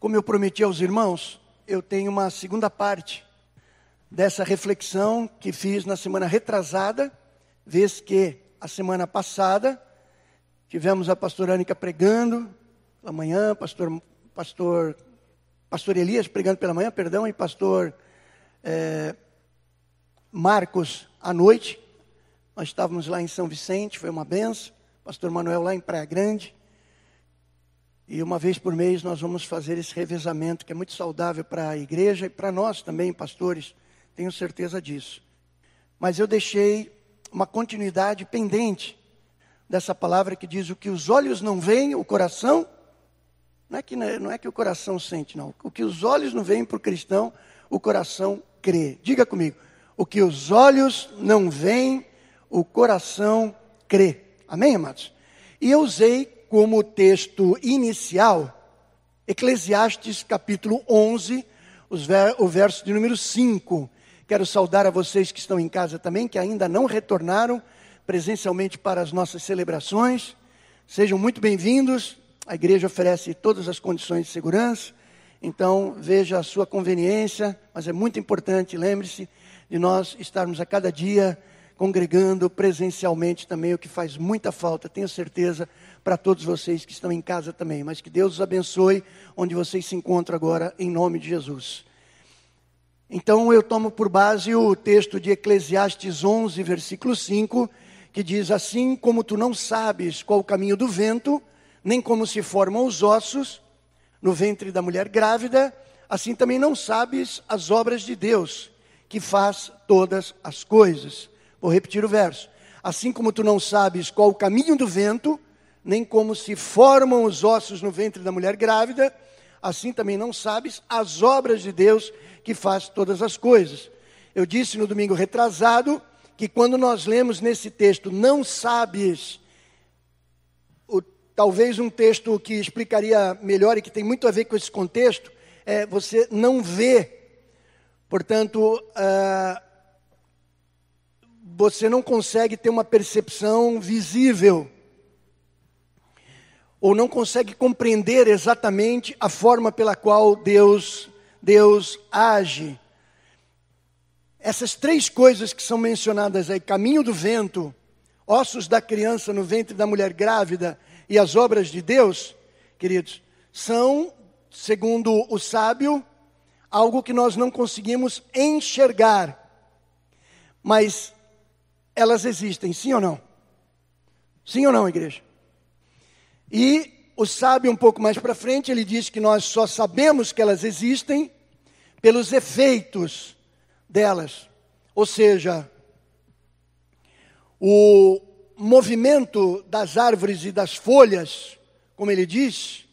Como eu prometi aos irmãos, eu tenho uma segunda parte dessa reflexão que fiz na semana retrasada, vez que a semana passada tivemos a pastora Ânica pregando pela manhã, pastor, pastor, pastor Elias pregando pela manhã, perdão, e pastor é, Marcos à noite. Nós estávamos lá em São Vicente, foi uma benção. Pastor Manuel lá em Praia Grande. E uma vez por mês nós vamos fazer esse revezamento que é muito saudável para a igreja e para nós também, pastores, tenho certeza disso. Mas eu deixei uma continuidade pendente dessa palavra que diz: o que os olhos não veem, o coração. Não é que, não é que o coração sente, não. O que os olhos não veem para o cristão, o coração crê. Diga comigo: o que os olhos não veem, o coração crê. Amém, amados? E eu usei como texto inicial, Eclesiastes capítulo 11, ver, o verso de número 5. Quero saudar a vocês que estão em casa também, que ainda não retornaram presencialmente para as nossas celebrações. Sejam muito bem-vindos. A igreja oferece todas as condições de segurança. Então, veja a sua conveniência, mas é muito importante, lembre-se de nós estarmos a cada dia congregando presencialmente também, o que faz muita falta, tenho certeza, para todos vocês que estão em casa também. Mas que Deus os abençoe onde vocês se encontram agora, em nome de Jesus. Então eu tomo por base o texto de Eclesiastes 11, versículo 5, que diz: Assim como tu não sabes qual o caminho do vento, nem como se formam os ossos no ventre da mulher grávida, assim também não sabes as obras de Deus, que faz todas as coisas. Vou repetir o verso. Assim como tu não sabes qual o caminho do vento, nem como se formam os ossos no ventre da mulher grávida, assim também não sabes as obras de Deus que faz todas as coisas. Eu disse no domingo retrasado que quando nós lemos nesse texto, não sabes, o, talvez um texto que explicaria melhor e que tem muito a ver com esse contexto, é você não vê. Portanto, uh, você não consegue ter uma percepção visível ou não consegue compreender exatamente a forma pela qual Deus, Deus age. Essas três coisas que são mencionadas aí, caminho do vento, ossos da criança no ventre da mulher grávida e as obras de Deus, queridos, são, segundo o sábio, algo que nós não conseguimos enxergar, mas elas existem, sim ou não? Sim ou não, igreja? E o sábio, um pouco mais para frente, ele diz que nós só sabemos que elas existem pelos efeitos delas. Ou seja, o movimento das árvores e das folhas, como ele diz,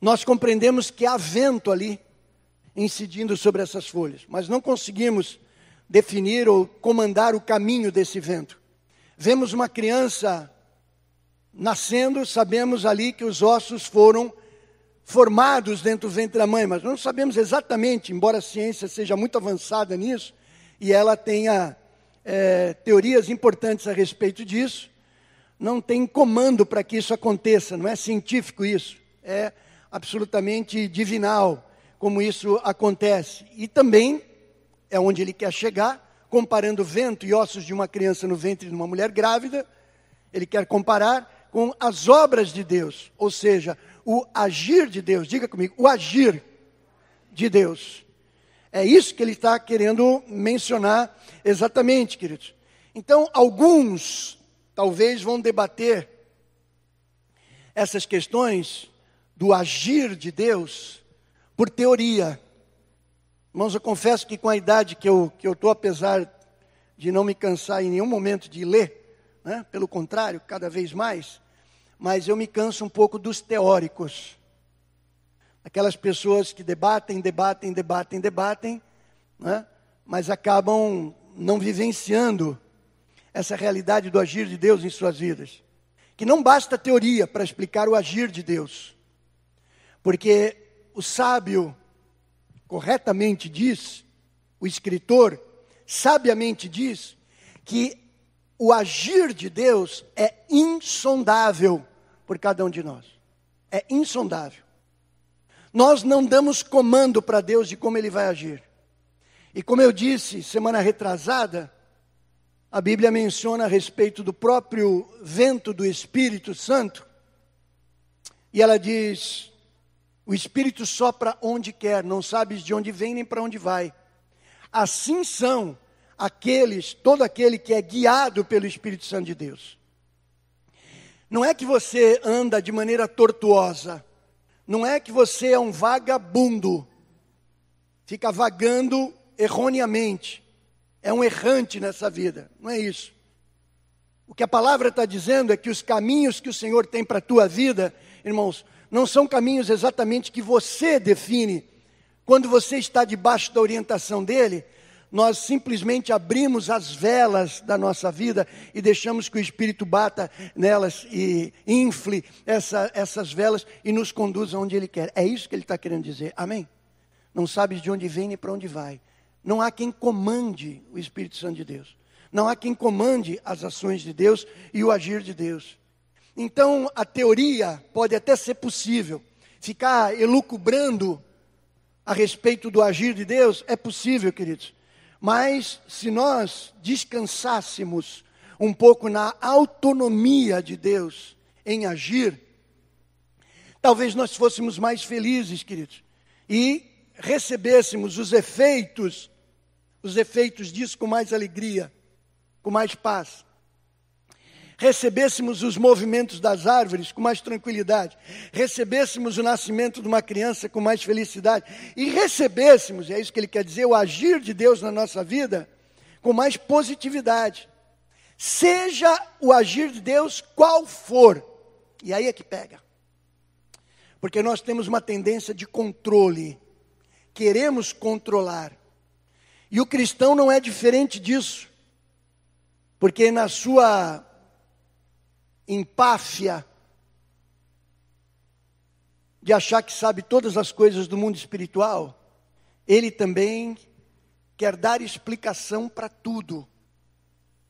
nós compreendemos que há vento ali incidindo sobre essas folhas, mas não conseguimos definir ou comandar o caminho desse vento. Vemos uma criança nascendo, sabemos ali que os ossos foram formados dentro do ventre da mãe, mas não sabemos exatamente, embora a ciência seja muito avançada nisso, e ela tenha é, teorias importantes a respeito disso, não tem comando para que isso aconteça, não é científico isso, é absolutamente divinal como isso acontece. E também é onde ele quer chegar, comparando vento e ossos de uma criança no ventre de uma mulher grávida, ele quer comparar com as obras de Deus, ou seja, o agir de Deus. Diga comigo, o agir de Deus. É isso que ele está querendo mencionar exatamente, queridos. Então, alguns talvez vão debater essas questões do agir de Deus por teoria. Irmãos, eu confesso que com a idade que eu estou, que eu apesar de não me cansar em nenhum momento de ler, né? pelo contrário, cada vez mais, mas eu me canso um pouco dos teóricos. Aquelas pessoas que debatem, debatem, debatem, debatem, né? mas acabam não vivenciando essa realidade do agir de Deus em suas vidas. Que não basta teoria para explicar o agir de Deus, porque o sábio corretamente diz, o escritor sabiamente diz, que o agir de Deus é insondável por cada um de nós. É insondável. Nós não damos comando para Deus de como Ele vai agir. E como eu disse semana retrasada, a Bíblia menciona a respeito do próprio vento do Espírito Santo, e ela diz: o Espírito sopra onde quer, não sabes de onde vem nem para onde vai. Assim são aqueles, todo aquele que é guiado pelo Espírito Santo de Deus. Não é que você anda de maneira tortuosa, não é que você é um vagabundo, fica vagando erroneamente, é um errante nessa vida, não é isso. O que a palavra está dizendo é que os caminhos que o Senhor tem para a tua vida, irmãos, não são caminhos exatamente que você define. Quando você está debaixo da orientação dele, nós simplesmente abrimos as velas da nossa vida e deixamos que o Espírito bata nelas e infle essa, essas velas e nos conduza onde Ele quer. É isso que Ele está querendo dizer. Amém? Não sabes de onde vem nem para onde vai. Não há quem comande o Espírito Santo de Deus. Não há quem comande as ações de Deus e o agir de Deus. Então, a teoria pode até ser possível. Ficar elucubrando a respeito do agir de Deus é possível, queridos. Mas se nós descansássemos um pouco na autonomia de Deus em agir, talvez nós fôssemos mais felizes, queridos, e recebêssemos os efeitos, os efeitos disso com mais alegria, com mais paz recebêssemos os movimentos das árvores com mais tranquilidade, recebêssemos o nascimento de uma criança com mais felicidade e recebêssemos, é isso que ele quer dizer, o agir de Deus na nossa vida com mais positividade. Seja o agir de Deus qual for, e aí é que pega. Porque nós temos uma tendência de controle, queremos controlar. E o cristão não é diferente disso, porque na sua empáfia de achar que sabe todas as coisas do mundo espiritual, ele também quer dar explicação para tudo.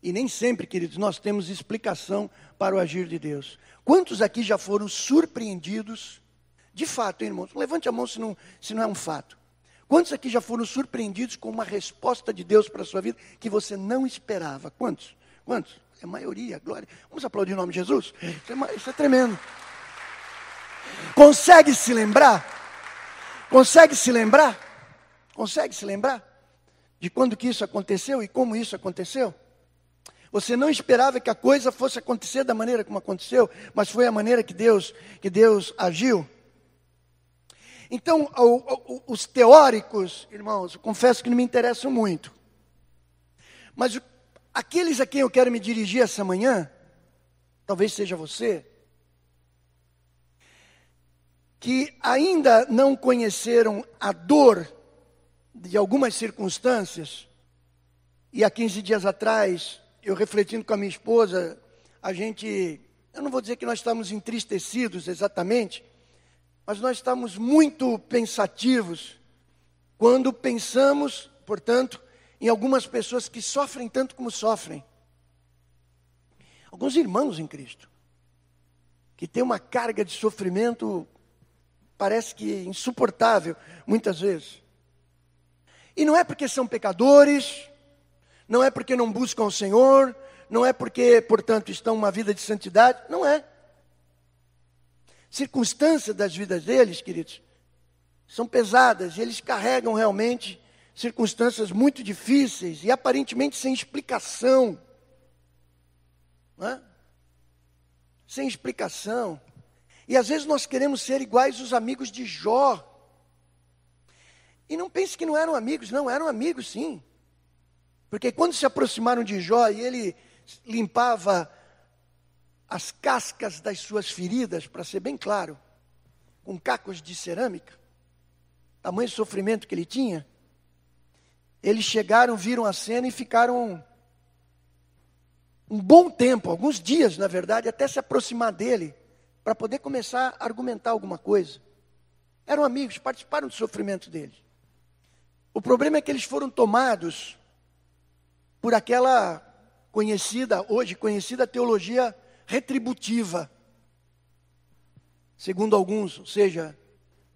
E nem sempre, queridos, nós temos explicação para o agir de Deus. Quantos aqui já foram surpreendidos? De fato, hein, irmãos? Levante a mão se não, se não é um fato. Quantos aqui já foram surpreendidos com uma resposta de Deus para a sua vida que você não esperava? Quantos? Quantos? É maioria, glória. Vamos aplaudir o nome de Jesus? Isso é, isso é tremendo. Consegue se lembrar? Consegue se lembrar? Consegue se lembrar? De quando que isso aconteceu e como isso aconteceu? Você não esperava que a coisa fosse acontecer da maneira como aconteceu, mas foi a maneira que Deus, que Deus agiu. Então, os teóricos, irmãos, confesso que não me interessam muito. Mas o Aqueles a quem eu quero me dirigir essa manhã, talvez seja você, que ainda não conheceram a dor de algumas circunstâncias, e há 15 dias atrás, eu refletindo com a minha esposa, a gente, eu não vou dizer que nós estamos entristecidos exatamente, mas nós estamos muito pensativos quando pensamos, portanto, em algumas pessoas que sofrem tanto como sofrem. Alguns irmãos em Cristo, que têm uma carga de sofrimento, parece que insuportável, muitas vezes. E não é porque são pecadores, não é porque não buscam o Senhor, não é porque, portanto, estão uma vida de santidade, não é. Circunstâncias das vidas deles, queridos, são pesadas e eles carregam realmente circunstâncias muito difíceis e aparentemente sem explicação. É? Sem explicação. E às vezes nós queremos ser iguais os amigos de Jó. E não pense que não eram amigos, não, eram amigos sim. Porque quando se aproximaram de Jó e ele limpava as cascas das suas feridas, para ser bem claro, com cacos de cerâmica, tamanho sofrimento que ele tinha, eles chegaram, viram a cena e ficaram um bom tempo, alguns dias, na verdade, até se aproximar dele, para poder começar a argumentar alguma coisa. Eram amigos, participaram do sofrimento dele. O problema é que eles foram tomados por aquela conhecida, hoje conhecida teologia retributiva. Segundo alguns, ou seja,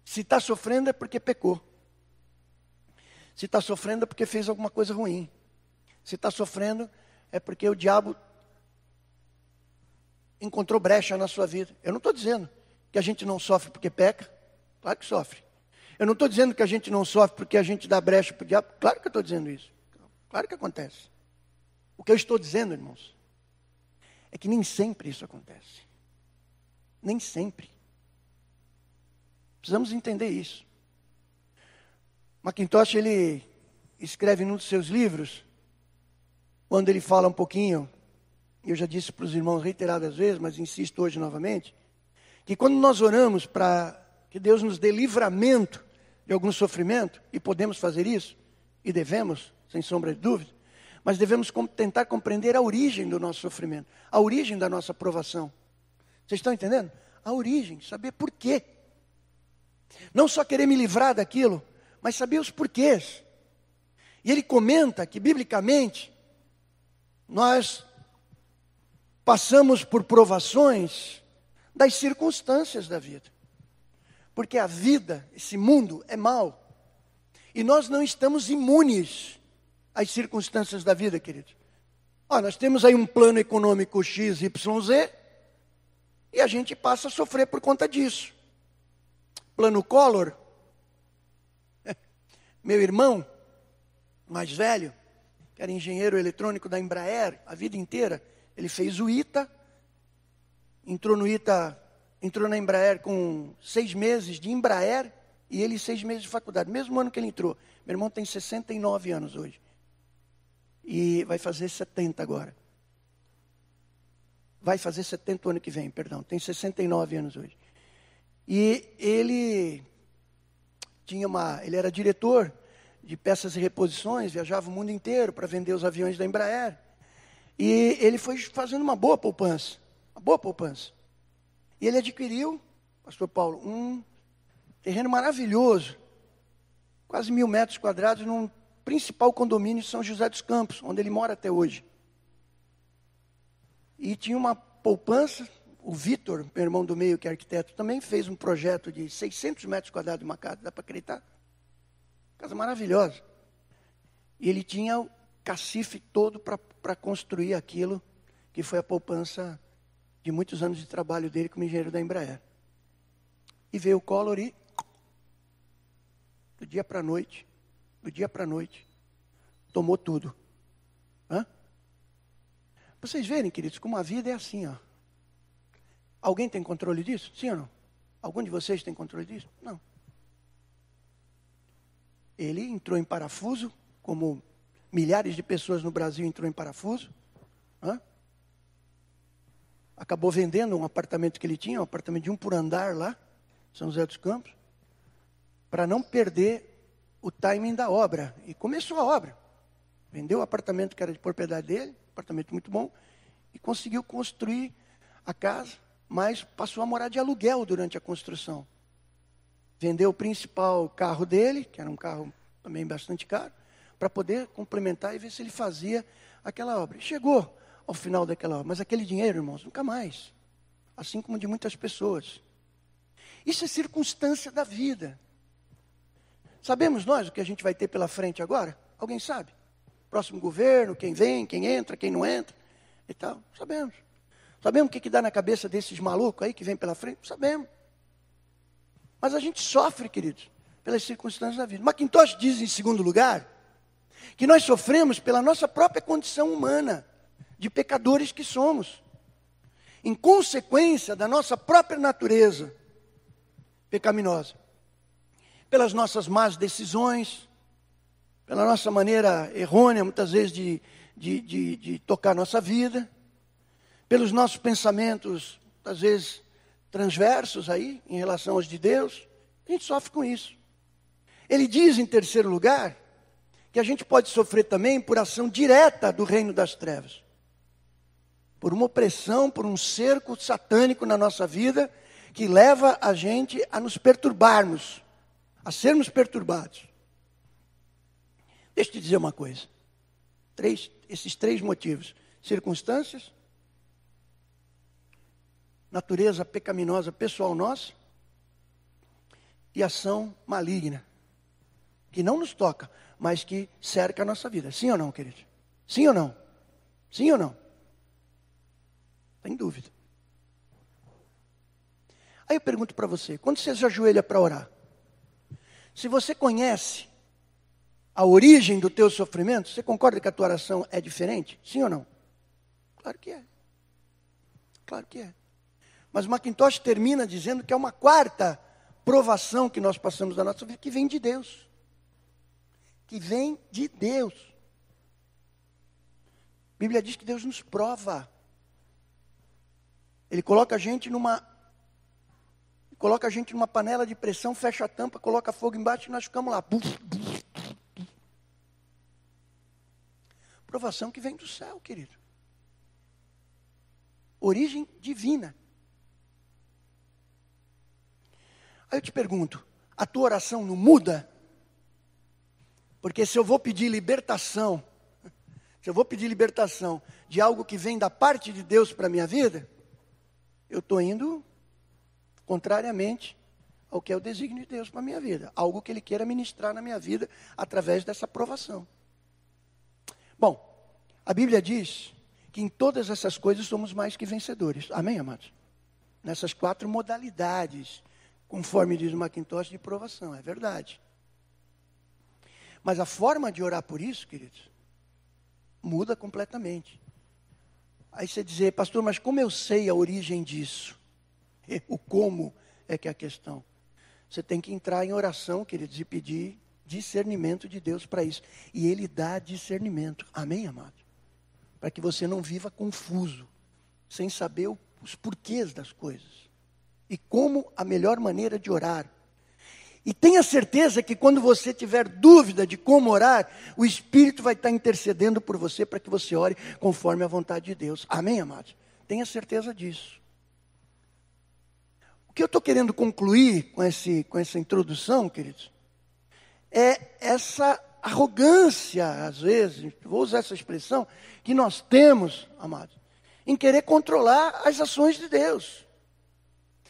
Se está sofrendo é porque pecou. Se está sofrendo é porque fez alguma coisa ruim. Se está sofrendo é porque o diabo encontrou brecha na sua vida. Eu não estou dizendo que a gente não sofre porque peca. Claro que sofre. Eu não estou dizendo que a gente não sofre porque a gente dá brecha para o diabo. Claro que eu estou dizendo isso. Claro que acontece. O que eu estou dizendo, irmãos, é que nem sempre isso acontece. Nem sempre. Precisamos entender isso. Macintosh, ele escreve num dos seus livros, quando ele fala um pouquinho, eu já disse para os irmãos reiteradas vezes, mas insisto hoje novamente, que quando nós oramos para que Deus nos dê livramento de algum sofrimento, e podemos fazer isso, e devemos, sem sombra de dúvida, mas devemos tentar compreender a origem do nosso sofrimento, a origem da nossa provação. Vocês estão entendendo? A origem, saber por quê. Não só querer me livrar daquilo, mas saber os porquês. E ele comenta que, biblicamente, nós passamos por provações das circunstâncias da vida. Porque a vida, esse mundo, é mau. E nós não estamos imunes às circunstâncias da vida, queridos. Ó, nós temos aí um plano econômico X, Y, Z, e a gente passa a sofrer por conta disso. Plano Collor, meu irmão, mais velho, que era engenheiro eletrônico da Embraer a vida inteira, ele fez o ITA, entrou no ITA entrou na Embraer com seis meses de Embraer e ele seis meses de faculdade, mesmo ano que ele entrou. Meu irmão tem 69 anos hoje. E vai fazer 70 agora. Vai fazer 70 ano que vem, perdão. Tem 69 anos hoje. E ele tinha uma, ele era diretor de peças e reposições, viajava o mundo inteiro para vender os aviões da Embraer. E ele foi fazendo uma boa poupança, uma boa poupança. E ele adquiriu, pastor Paulo, um terreno maravilhoso, quase mil metros quadrados, num principal condomínio de São José dos Campos, onde ele mora até hoje. E tinha uma poupança, o Vitor, meu irmão do meio, que é arquiteto, também fez um projeto de 600 metros quadrados de uma casa, dá para acreditar? Casa maravilhosa. E ele tinha o cacife todo para construir aquilo que foi a poupança de muitos anos de trabalho dele como engenheiro da Embraer. E veio o Collor e, do dia para a noite, do dia para a noite, tomou tudo. Hã? Vocês verem, queridos, como a vida é assim, ó. Alguém tem controle disso? Sim ou não? Algum de vocês tem controle disso? Não. Ele entrou em parafuso, como milhares de pessoas no Brasil entrou em parafuso. Hã? acabou vendendo um apartamento que ele tinha, um apartamento de um por andar lá, São José dos Campos, para não perder o timing da obra. E começou a obra. Vendeu o apartamento que era de propriedade dele, apartamento muito bom, e conseguiu construir a casa, mas passou a morar de aluguel durante a construção. Vendeu o principal carro dele, que era um carro também bastante caro, para poder complementar e ver se ele fazia aquela obra. Chegou ao final daquela obra. Mas aquele dinheiro, irmãos, nunca mais. Assim como de muitas pessoas. Isso é circunstância da vida. Sabemos nós o que a gente vai ter pela frente agora? Alguém sabe? Próximo governo, quem vem, quem entra, quem não entra e tal. Sabemos. Sabemos o que, que dá na cabeça desses malucos aí que vem pela frente? Sabemos. Mas a gente sofre, queridos, pelas circunstâncias da vida. Macintosh diz, em segundo lugar, que nós sofremos pela nossa própria condição humana de pecadores que somos, em consequência da nossa própria natureza pecaminosa, pelas nossas más decisões, pela nossa maneira errônea, muitas vezes, de, de, de, de tocar nossa vida, pelos nossos pensamentos, às vezes, transversos aí, em relação aos de Deus, a gente sofre com isso. Ele diz, em terceiro lugar, que a gente pode sofrer também por ação direta do reino das trevas por uma opressão, por um cerco satânico na nossa vida, que leva a gente a nos perturbarmos, a sermos perturbados. Deixa eu te dizer uma coisa. Três, esses três motivos: circunstâncias, natureza pecaminosa pessoal nossa e ação maligna, que não nos toca, mas que cerca a nossa vida. Sim ou não, querido? Sim ou não? Sim ou não? Sem dúvida. Aí eu pergunto para você: quando você se ajoelha para orar, se você conhece a origem do teu sofrimento, você concorda que a tua oração é diferente? Sim ou não? Claro que é. Claro que é. Mas Macintosh termina dizendo que é uma quarta provação que nós passamos na nossa vida que vem de Deus. Que vem de Deus. A Bíblia diz que Deus nos prova. Ele coloca a gente numa coloca a gente numa panela de pressão, fecha a tampa, coloca fogo embaixo e nós ficamos lá. Provação que vem do céu, querido. Origem divina. Aí eu te pergunto: a tua oração não muda? Porque se eu vou pedir libertação, se eu vou pedir libertação de algo que vem da parte de Deus para a minha vida, eu estou indo contrariamente ao que é o desígnio de Deus para a minha vida. Algo que Ele queira ministrar na minha vida através dessa aprovação. Bom, a Bíblia diz que em todas essas coisas somos mais que vencedores. Amém, amados? Nessas quatro modalidades, conforme diz o Macintosh, de provação. É verdade. Mas a forma de orar por isso, queridos, muda completamente. Aí você dizer, pastor, mas como eu sei a origem disso? O como é que é a questão. Você tem que entrar em oração, queridos, e pedir discernimento de Deus para isso. E Ele dá discernimento. Amém, amado? Para que você não viva confuso, sem saber os porquês das coisas. E como a melhor maneira de orar. E tenha certeza que quando você tiver dúvida de como orar, o Espírito vai estar intercedendo por você para que você ore conforme a vontade de Deus. Amém, amados? Tenha certeza disso. O que eu estou querendo concluir com, esse, com essa introdução, queridos, é essa arrogância, às vezes, vou usar essa expressão, que nós temos, amados, em querer controlar as ações de Deus.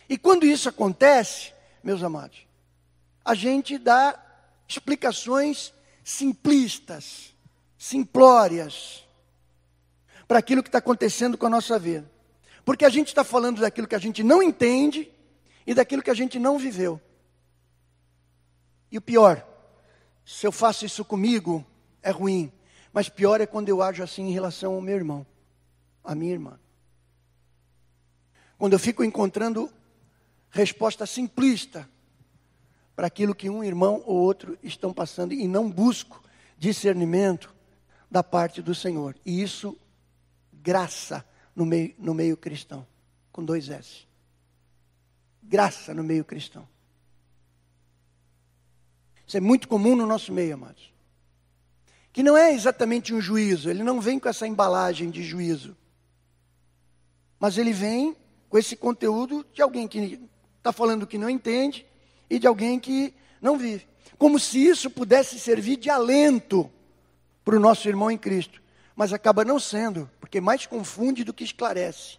E quando isso acontece, meus amados, a gente dá explicações simplistas, simplórias, para aquilo que está acontecendo com a nossa vida. Porque a gente está falando daquilo que a gente não entende e daquilo que a gente não viveu. E o pior, se eu faço isso comigo, é ruim. Mas pior é quando eu ajo assim em relação ao meu irmão, à minha irmã. Quando eu fico encontrando resposta simplista para aquilo que um irmão ou outro estão passando e não busco discernimento da parte do Senhor. E isso, graça no meio, no meio cristão, com dois S. Graça no meio cristão. Isso é muito comum no nosso meio, amados. Que não é exatamente um juízo, ele não vem com essa embalagem de juízo. Mas ele vem com esse conteúdo de alguém que está falando que não entende e de alguém que não vive. Como se isso pudesse servir de alento para o nosso irmão em Cristo. Mas acaba não sendo, porque mais confunde do que esclarece.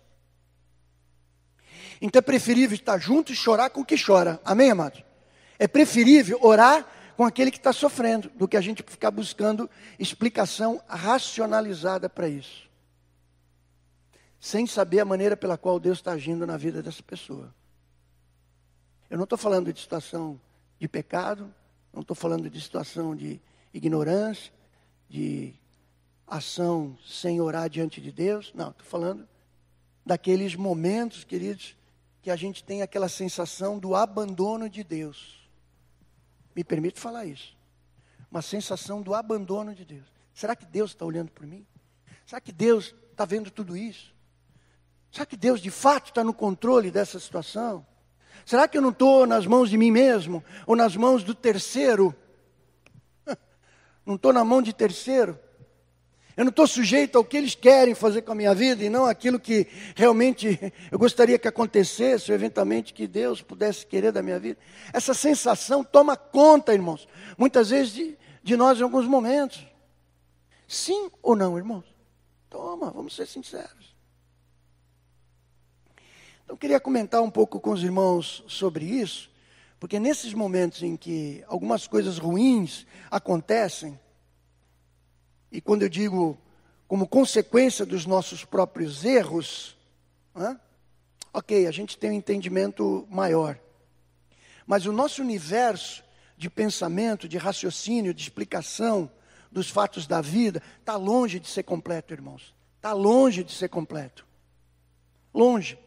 Então é preferível estar junto e chorar com o que chora. Amém, amados? É preferível orar com aquele que está sofrendo, do que a gente ficar buscando explicação racionalizada para isso. Sem saber a maneira pela qual Deus está agindo na vida dessa pessoa. Eu não estou falando de situação de pecado, não estou falando de situação de ignorância, de ação sem orar diante de Deus. Não, estou falando daqueles momentos, queridos, que a gente tem aquela sensação do abandono de Deus. Me permite falar isso. Uma sensação do abandono de Deus. Será que Deus está olhando por mim? Será que Deus está vendo tudo isso? Será que Deus de fato está no controle dessa situação? Será que eu não estou nas mãos de mim mesmo? Ou nas mãos do terceiro? Não estou na mão de terceiro? Eu não estou sujeito ao que eles querem fazer com a minha vida e não aquilo que realmente eu gostaria que acontecesse, ou eventualmente que Deus pudesse querer da minha vida. Essa sensação toma conta, irmãos, muitas vezes de, de nós em alguns momentos. Sim ou não, irmãos? Toma, vamos ser sinceros. Então, queria comentar um pouco com os irmãos sobre isso, Porque nesses momentos em que algumas coisas ruins acontecem, e quando eu digo como consequência dos nossos próprios erros, ok, a gente tem um entendimento maior. Mas o nosso universo de pensamento, de raciocínio, de explicação dos fatos da vida, está longe de ser completo, irmãos. Está longe de ser completo. Longe.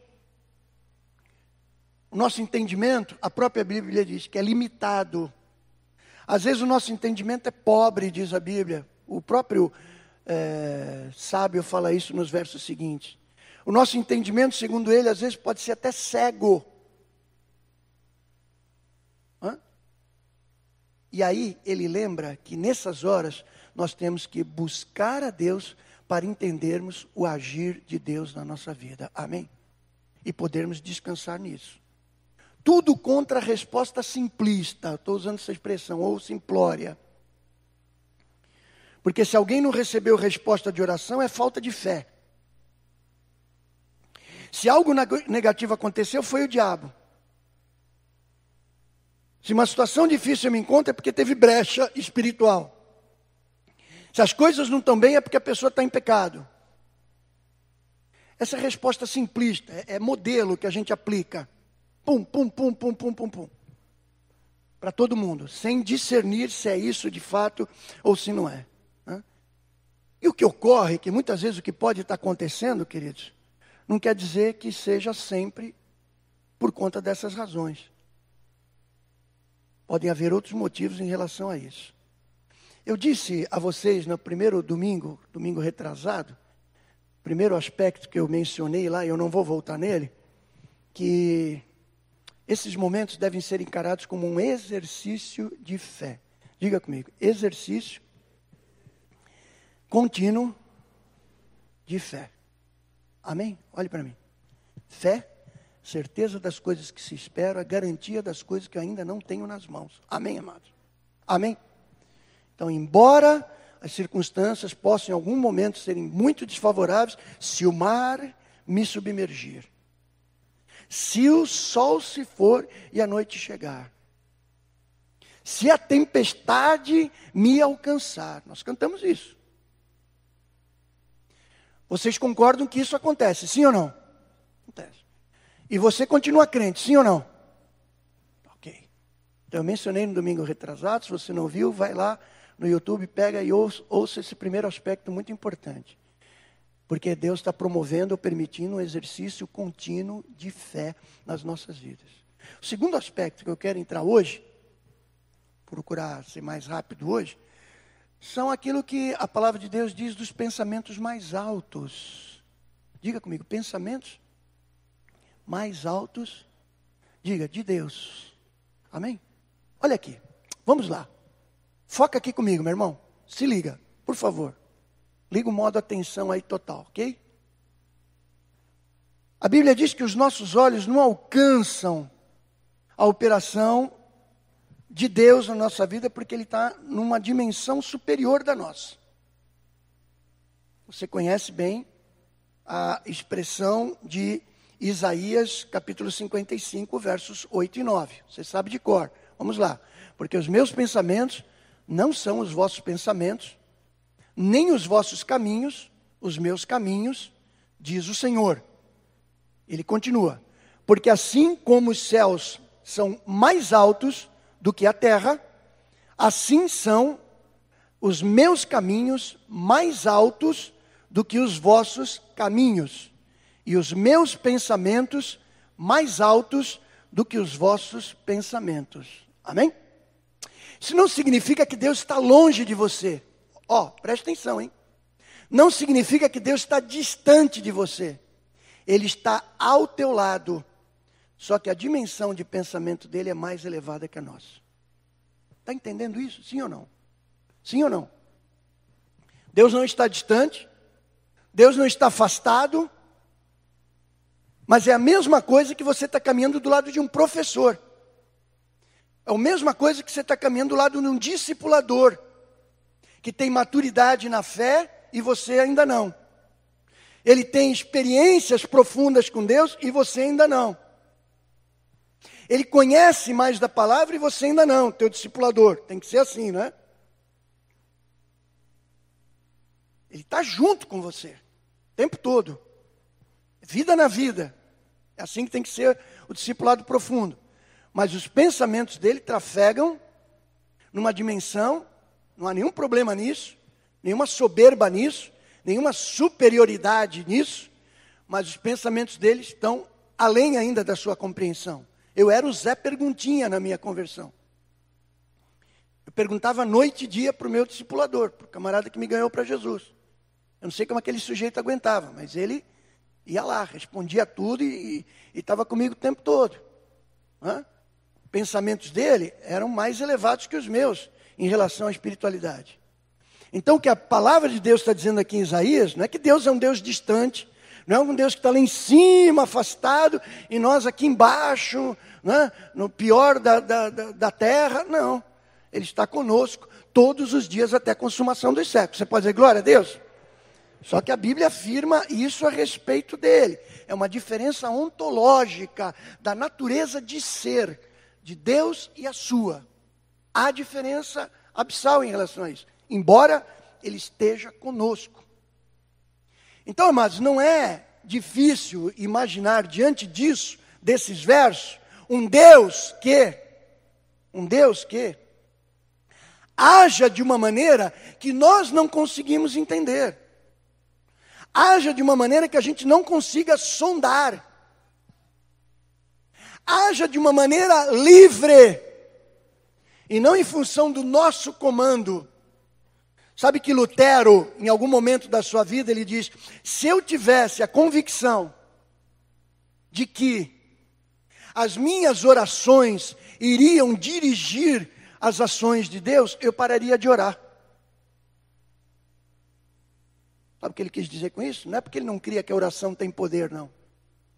O nosso entendimento, a própria Bíblia diz que é limitado. Às vezes o nosso entendimento é pobre, diz a Bíblia. O próprio é, sábio fala isso nos versos seguintes. O nosso entendimento, segundo ele, às vezes pode ser até cego. Hã? E aí ele lembra que nessas horas nós temos que buscar a Deus para entendermos o agir de Deus na nossa vida. Amém? E podermos descansar nisso. Tudo contra a resposta simplista, estou usando essa expressão, ou simplória. Porque se alguém não recebeu resposta de oração, é falta de fé. Se algo negativo aconteceu, foi o diabo. Se uma situação difícil eu me encontro, é porque teve brecha espiritual. Se as coisas não estão bem, é porque a pessoa está em pecado. Essa resposta simplista, é, é modelo que a gente aplica. Pum, pum, pum, pum, pum, pum, pum. Para todo mundo, sem discernir se é isso de fato ou se não é. E o que ocorre, que muitas vezes o que pode estar acontecendo, queridos, não quer dizer que seja sempre por conta dessas razões. Podem haver outros motivos em relação a isso. Eu disse a vocês no primeiro domingo, domingo retrasado, primeiro aspecto que eu mencionei lá, eu não vou voltar nele, que esses momentos devem ser encarados como um exercício de fé. Diga comigo, exercício contínuo de fé. Amém? Olhe para mim. Fé, certeza das coisas que se esperam, a garantia das coisas que eu ainda não tenho nas mãos. Amém, amados? Amém? Então, embora as circunstâncias possam em algum momento serem muito desfavoráveis, se o mar me submergir, se o sol se for e a noite chegar. Se a tempestade me alcançar. Nós cantamos isso. Vocês concordam que isso acontece, sim ou não? Acontece. E você continua crente, sim ou não? Ok. Então eu mencionei no domingo retrasado, se você não viu, vai lá no YouTube, pega e ouça, ouça esse primeiro aspecto muito importante. Porque Deus está promovendo ou permitindo um exercício contínuo de fé nas nossas vidas. O segundo aspecto que eu quero entrar hoje, procurar ser mais rápido hoje, são aquilo que a palavra de Deus diz dos pensamentos mais altos. Diga comigo, pensamentos mais altos, diga, de Deus. Amém? Olha aqui, vamos lá. Foca aqui comigo, meu irmão. Se liga, por favor. Liga o modo atenção aí total, ok? A Bíblia diz que os nossos olhos não alcançam a operação de Deus na nossa vida porque Ele está numa dimensão superior da nossa. Você conhece bem a expressão de Isaías capítulo 55, versos 8 e 9. Você sabe de cor. Vamos lá. Porque os meus pensamentos não são os vossos pensamentos, nem os vossos caminhos, os meus caminhos, diz o Senhor. Ele continua: Porque assim como os céus são mais altos do que a terra, assim são os meus caminhos mais altos do que os vossos caminhos, e os meus pensamentos mais altos do que os vossos pensamentos. Amém? Isso não significa que Deus está longe de você. Ó, oh, preste atenção, hein? Não significa que Deus está distante de você. Ele está ao teu lado. Só que a dimensão de pensamento dele é mais elevada que a nossa. Está entendendo isso? Sim ou não? Sim ou não? Deus não está distante. Deus não está afastado. Mas é a mesma coisa que você está caminhando do lado de um professor. É a mesma coisa que você está caminhando do lado de um discipulador que tem maturidade na fé e você ainda não. Ele tem experiências profundas com Deus e você ainda não. Ele conhece mais da palavra e você ainda não, teu discipulador. Tem que ser assim, não é? Ele está junto com você, o tempo todo. Vida na vida. É assim que tem que ser o discipulado profundo. Mas os pensamentos dele trafegam numa dimensão, não há nenhum problema nisso, nenhuma soberba nisso, nenhuma superioridade nisso, mas os pensamentos dele estão além ainda da sua compreensão. Eu era o Zé Perguntinha na minha conversão. Eu perguntava noite e dia para o meu discipulador, para o camarada que me ganhou para Jesus. Eu não sei como aquele sujeito aguentava, mas ele ia lá, respondia tudo e estava comigo o tempo todo. Hã? Pensamentos dele eram mais elevados que os meus em relação à espiritualidade. Então, o que a palavra de Deus está dizendo aqui em Isaías, não é que Deus é um Deus distante, não é um Deus que está lá em cima, afastado, e nós aqui embaixo, né, no pior da, da, da terra. Não. Ele está conosco todos os dias até a consumação dos séculos. Você pode dizer glória a Deus? Só que a Bíblia afirma isso a respeito dele. É uma diferença ontológica da natureza de ser de Deus e a sua. Há diferença abissal em relação a isso, embora ele esteja conosco. Então, amados, não é difícil imaginar diante disso, desses versos, um Deus que, um Deus que, haja de uma maneira que nós não conseguimos entender. Haja de uma maneira que a gente não consiga sondar. Haja de uma maneira livre. E não em função do nosso comando. Sabe que Lutero, em algum momento da sua vida, ele diz: se eu tivesse a convicção de que as minhas orações iriam dirigir as ações de Deus, eu pararia de orar. Sabe o que ele quis dizer com isso? Não é porque ele não cria que a oração tem poder, não.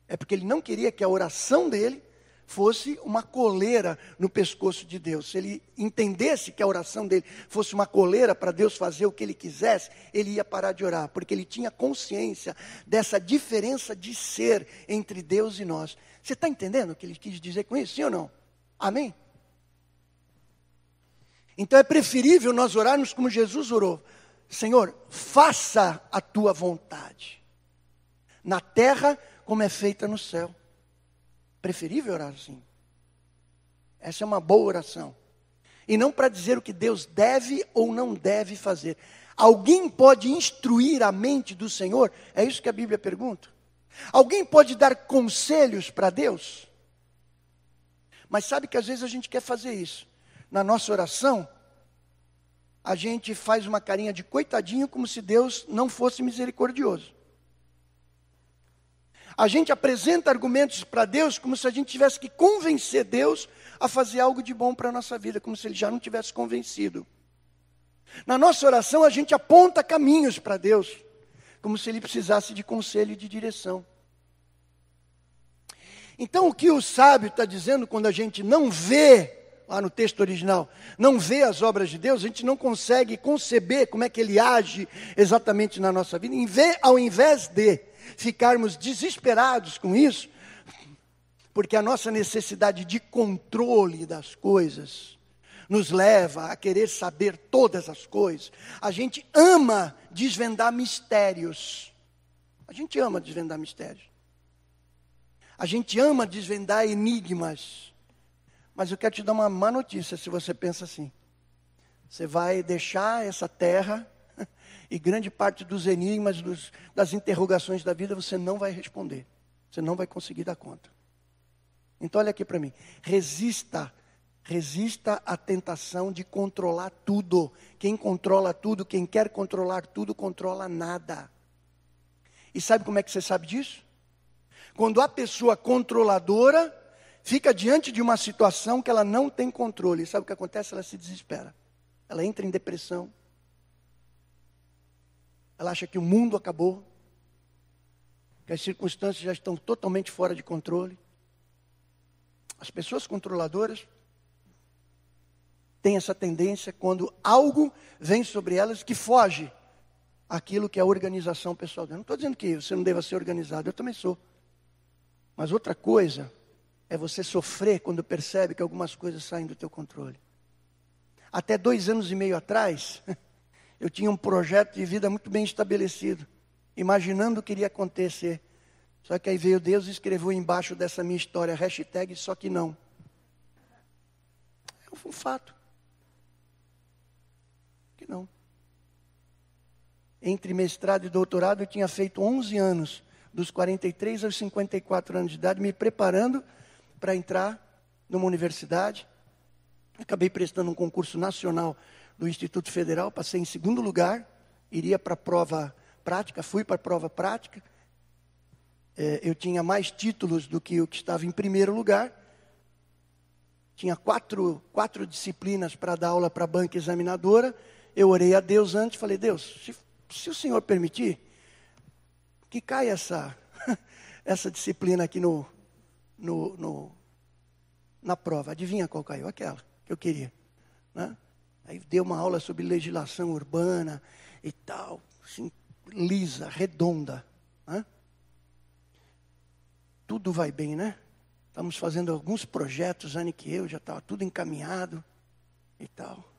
É porque ele não queria que a oração dele fosse uma coleira no pescoço de Deus. Se ele entendesse que a oração dele fosse uma coleira para Deus fazer o que ele quisesse, ele ia parar de orar, porque ele tinha consciência dessa diferença de ser entre Deus e nós. Você está entendendo o que ele quis dizer com isso? Sim ou não? Amém? Então é preferível nós orarmos como Jesus orou: Senhor, faça a tua vontade, na terra como é feita no céu. Preferível orar assim. Essa é uma boa oração. E não para dizer o que Deus deve ou não deve fazer. Alguém pode instruir a mente do Senhor? É isso que a Bíblia pergunta. Alguém pode dar conselhos para Deus? Mas sabe que às vezes a gente quer fazer isso. Na nossa oração, a gente faz uma carinha de coitadinho como se Deus não fosse misericordioso. A gente apresenta argumentos para Deus como se a gente tivesse que convencer Deus a fazer algo de bom para a nossa vida, como se ele já não tivesse convencido. Na nossa oração, a gente aponta caminhos para Deus como se ele precisasse de conselho e de direção. Então, o que o sábio está dizendo quando a gente não vê, lá no texto original, não vê as obras de Deus, a gente não consegue conceber como é que ele age exatamente na nossa vida, ao invés de ficarmos desesperados com isso, porque a nossa necessidade de controle das coisas nos leva a querer saber todas as coisas. A gente ama desvendar mistérios. A gente ama desvendar mistérios. A gente ama desvendar enigmas. Mas eu quero te dar uma má notícia se você pensa assim. Você vai deixar essa terra e grande parte dos enigmas, dos, das interrogações da vida você não vai responder. Você não vai conseguir dar conta. Então olha aqui para mim. Resista Resista à tentação de controlar tudo. Quem controla tudo, quem quer controlar tudo, controla nada. E sabe como é que você sabe disso? Quando a pessoa controladora fica diante de uma situação que ela não tem controle, sabe o que acontece? Ela se desespera. Ela entra em depressão. Ela acha que o mundo acabou, que as circunstâncias já estão totalmente fora de controle. As pessoas controladoras têm essa tendência quando algo vem sobre elas que foge aquilo que é a organização pessoal. Eu não estou dizendo que você não deva ser organizado, eu também sou. Mas outra coisa é você sofrer quando percebe que algumas coisas saem do teu controle. Até dois anos e meio atrás, eu tinha um projeto de vida muito bem estabelecido, imaginando o que iria acontecer. Só que aí veio Deus e escreveu embaixo dessa minha história, hashtag só que não. É um fato. Que não. Entre mestrado e doutorado eu tinha feito 11 anos, dos 43 aos 54 anos de idade, me preparando para entrar numa universidade. Acabei prestando um concurso nacional do Instituto Federal, passei em segundo lugar, iria para a prova prática, fui para a prova prática. É, eu tinha mais títulos do que o que estava em primeiro lugar. Tinha quatro, quatro disciplinas para dar aula para a banca examinadora. Eu orei a Deus antes, falei, Deus, se, se o Senhor permitir, que caia essa, essa disciplina aqui no, no, no, na prova. Adivinha qual caiu? Aquela que eu queria. Né? Aí deu uma aula sobre legislação urbana e tal, assim, lisa, redonda. Né? Tudo vai bem, né? Estamos fazendo alguns projetos, Anne que eu, já estava tudo encaminhado e tal.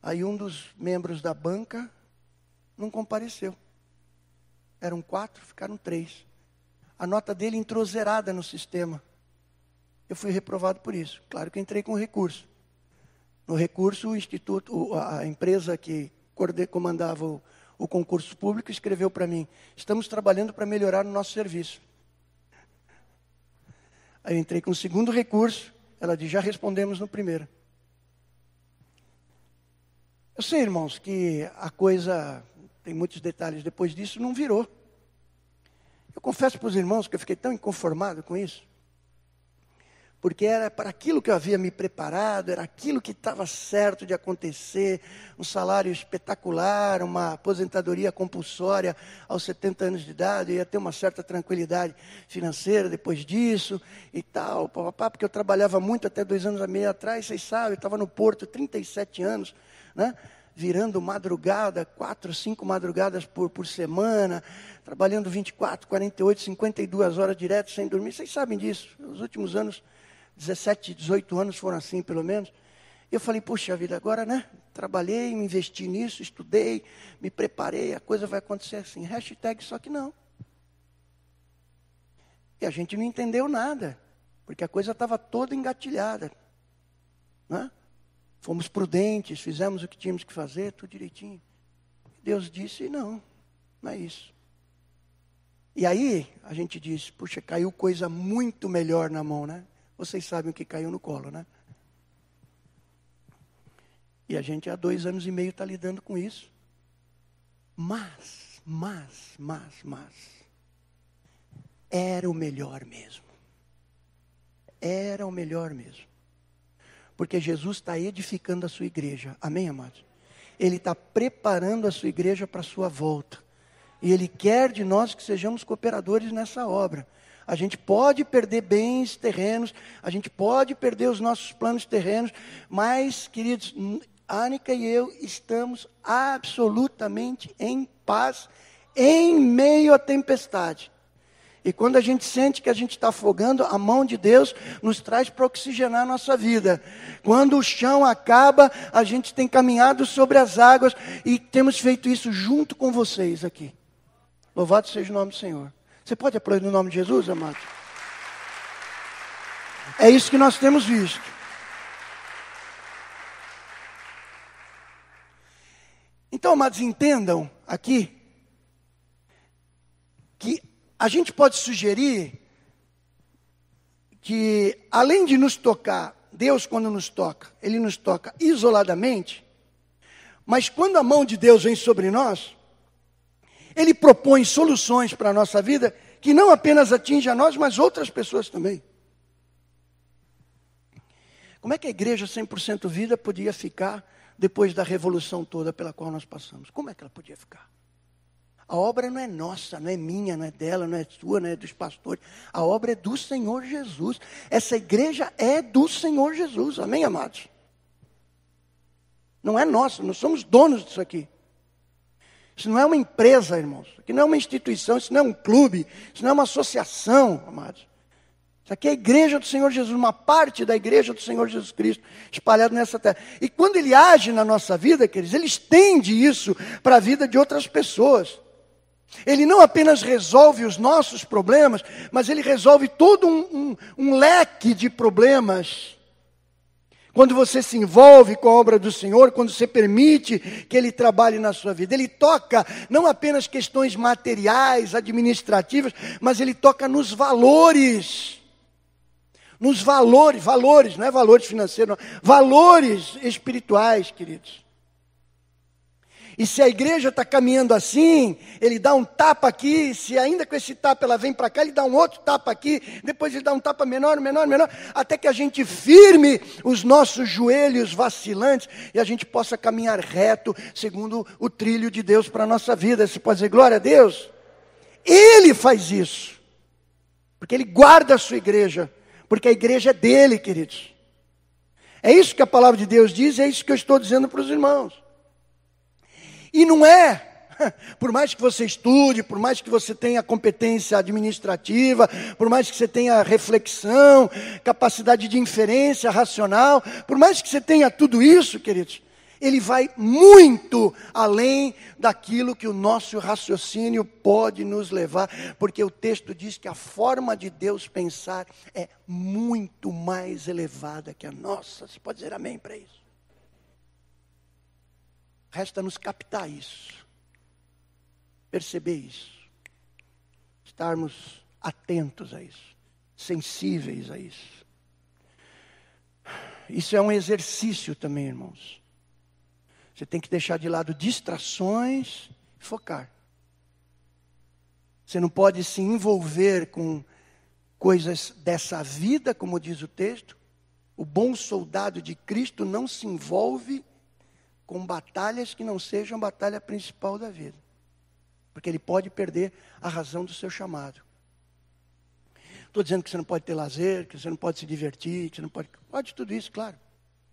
Aí um dos membros da banca não compareceu. Eram quatro, ficaram três a nota dele entrou zerada no sistema. Eu fui reprovado por isso. Claro que entrei com recurso. No recurso, o instituto, a empresa que comandava o, o concurso público escreveu para mim: estamos trabalhando para melhorar o nosso serviço. Aí eu entrei com o segundo recurso, ela disse: já respondemos no primeiro. Eu sei, irmãos, que a coisa tem muitos detalhes depois disso, não virou. Eu confesso para os irmãos que eu fiquei tão inconformado com isso. Porque era para aquilo que eu havia me preparado, era aquilo que estava certo de acontecer, um salário espetacular, uma aposentadoria compulsória aos 70 anos de idade, eu ia ter uma certa tranquilidade financeira depois disso e tal, papapá, porque eu trabalhava muito até dois anos e meio atrás, vocês sabem, eu estava no Porto 37 anos, né? virando madrugada, quatro, cinco madrugadas por, por semana, trabalhando 24, 48, 52 horas direto sem dormir. Vocês sabem disso. Nos últimos anos, 17, 18 anos foram assim, pelo menos. Eu falei, puxa vida, agora, né? Trabalhei, me investi nisso, estudei, me preparei, a coisa vai acontecer assim. Hashtag só que não. E a gente não entendeu nada, porque a coisa estava toda engatilhada. Né? Fomos prudentes, fizemos o que tínhamos que fazer, tudo direitinho. Deus disse: não, não é isso. E aí a gente diz: puxa, caiu coisa muito melhor na mão, né? Vocês sabem o que caiu no colo, né? E a gente há dois anos e meio está lidando com isso. Mas, mas, mas, mas, era o melhor mesmo. Era o melhor mesmo. Porque Jesus está edificando a sua igreja. Amém, amados? Ele está preparando a sua igreja para a sua volta. E Ele quer de nós que sejamos cooperadores nessa obra. A gente pode perder bens terrenos, a gente pode perder os nossos planos terrenos, mas, queridos, Anica e eu estamos absolutamente em paz em meio à tempestade. E quando a gente sente que a gente está afogando, a mão de Deus nos traz para oxigenar a nossa vida. Quando o chão acaba, a gente tem caminhado sobre as águas e temos feito isso junto com vocês aqui. Louvado seja o nome do Senhor. Você pode aplaudir no nome de Jesus, amado? É isso que nós temos visto. Então, amados, entendam aqui que a gente pode sugerir que, além de nos tocar, Deus, quando nos toca, Ele nos toca isoladamente, mas quando a mão de Deus vem sobre nós, Ele propõe soluções para a nossa vida que não apenas atinge a nós, mas outras pessoas também. Como é que a igreja 100% vida podia ficar depois da revolução toda pela qual nós passamos? Como é que ela podia ficar? A obra não é nossa, não é minha, não é dela, não é sua, não é dos pastores. A obra é do Senhor Jesus. Essa igreja é do Senhor Jesus. Amém, amados? Não é nossa, nós somos donos disso aqui. Isso não é uma empresa, irmãos. Isso não é uma instituição, isso não é um clube, isso não é uma associação, amados. Isso aqui é a igreja do Senhor Jesus, uma parte da igreja do Senhor Jesus Cristo espalhada nessa terra. E quando ele age na nossa vida, queridos, ele estende isso para a vida de outras pessoas. Ele não apenas resolve os nossos problemas, mas ele resolve todo um, um, um leque de problemas quando você se envolve com a obra do Senhor, quando você permite que Ele trabalhe na sua vida, Ele toca não apenas questões materiais, administrativas, mas Ele toca nos valores. Nos valores, valores, não é valores financeiros, não, valores espirituais, queridos. E se a igreja está caminhando assim, ele dá um tapa aqui, se ainda com esse tapa ela vem para cá, ele dá um outro tapa aqui, depois ele dá um tapa menor, menor, menor, até que a gente firme os nossos joelhos vacilantes e a gente possa caminhar reto, segundo o trilho de Deus para a nossa vida. Você pode dizer glória a Deus? Ele faz isso, porque ele guarda a sua igreja, porque a igreja é dele, queridos. É isso que a palavra de Deus diz, é isso que eu estou dizendo para os irmãos. E não é. Por mais que você estude, por mais que você tenha competência administrativa, por mais que você tenha reflexão, capacidade de inferência racional, por mais que você tenha tudo isso, queridos, ele vai muito além daquilo que o nosso raciocínio pode nos levar, porque o texto diz que a forma de Deus pensar é muito mais elevada que a nossa. Você pode dizer amém para isso? Resta-nos captar isso, perceber isso, estarmos atentos a isso, sensíveis a isso. Isso é um exercício também, irmãos. Você tem que deixar de lado distrações e focar. Você não pode se envolver com coisas dessa vida, como diz o texto. O bom soldado de Cristo não se envolve com batalhas que não sejam a batalha principal da vida. Porque ele pode perder a razão do seu chamado. Estou dizendo que você não pode ter lazer, que você não pode se divertir, que você não pode. Pode tudo isso, claro.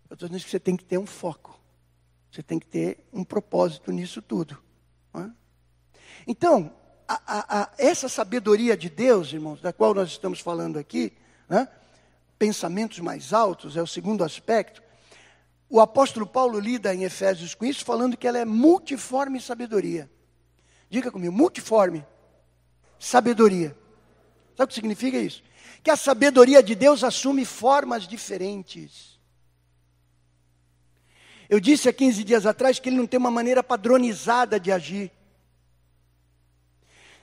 Eu estou dizendo que você tem que ter um foco. Você tem que ter um propósito nisso tudo. É? Então, a, a, a, essa sabedoria de Deus, irmãos, da qual nós estamos falando aqui, né? pensamentos mais altos, é o segundo aspecto, o apóstolo Paulo lida em Efésios com isso, falando que ela é multiforme sabedoria. Diga comigo, multiforme sabedoria. Sabe o que significa isso? Que a sabedoria de Deus assume formas diferentes. Eu disse há 15 dias atrás que ele não tem uma maneira padronizada de agir.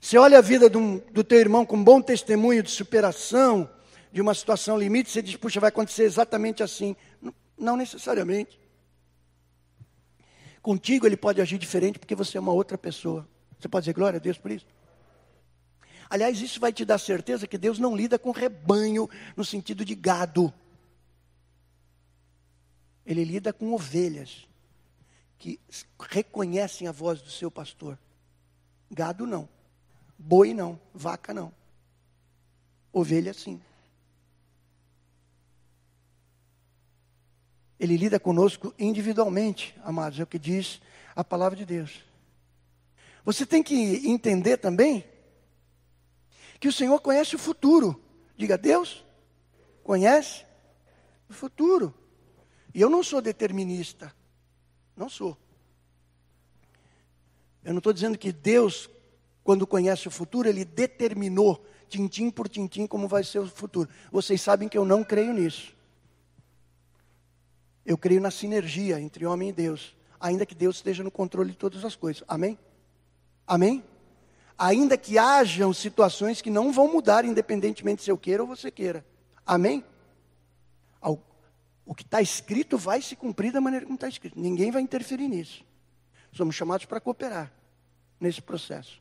Você olha a vida do, do teu irmão com bom testemunho de superação de uma situação limite, você diz, puxa, vai acontecer exatamente assim. Não necessariamente. Contigo ele pode agir diferente porque você é uma outra pessoa. Você pode dizer glória a Deus por isso? Aliás, isso vai te dar certeza que Deus não lida com rebanho no sentido de gado. Ele lida com ovelhas que reconhecem a voz do seu pastor. Gado não. Boi não. Vaca não. Ovelha sim. Ele lida conosco individualmente, amados, é o que diz a palavra de Deus. Você tem que entender também que o Senhor conhece o futuro. Diga, Deus conhece o futuro. E eu não sou determinista. Não sou. Eu não estou dizendo que Deus, quando conhece o futuro, Ele determinou, tintim por tintim, como vai ser o futuro. Vocês sabem que eu não creio nisso. Eu creio na sinergia entre homem e Deus, ainda que Deus esteja no controle de todas as coisas. Amém? Amém? Ainda que hajam situações que não vão mudar, independentemente se eu queira ou você queira. Amém? O que está escrito vai se cumprir da maneira como está escrito. Ninguém vai interferir nisso. Somos chamados para cooperar nesse processo.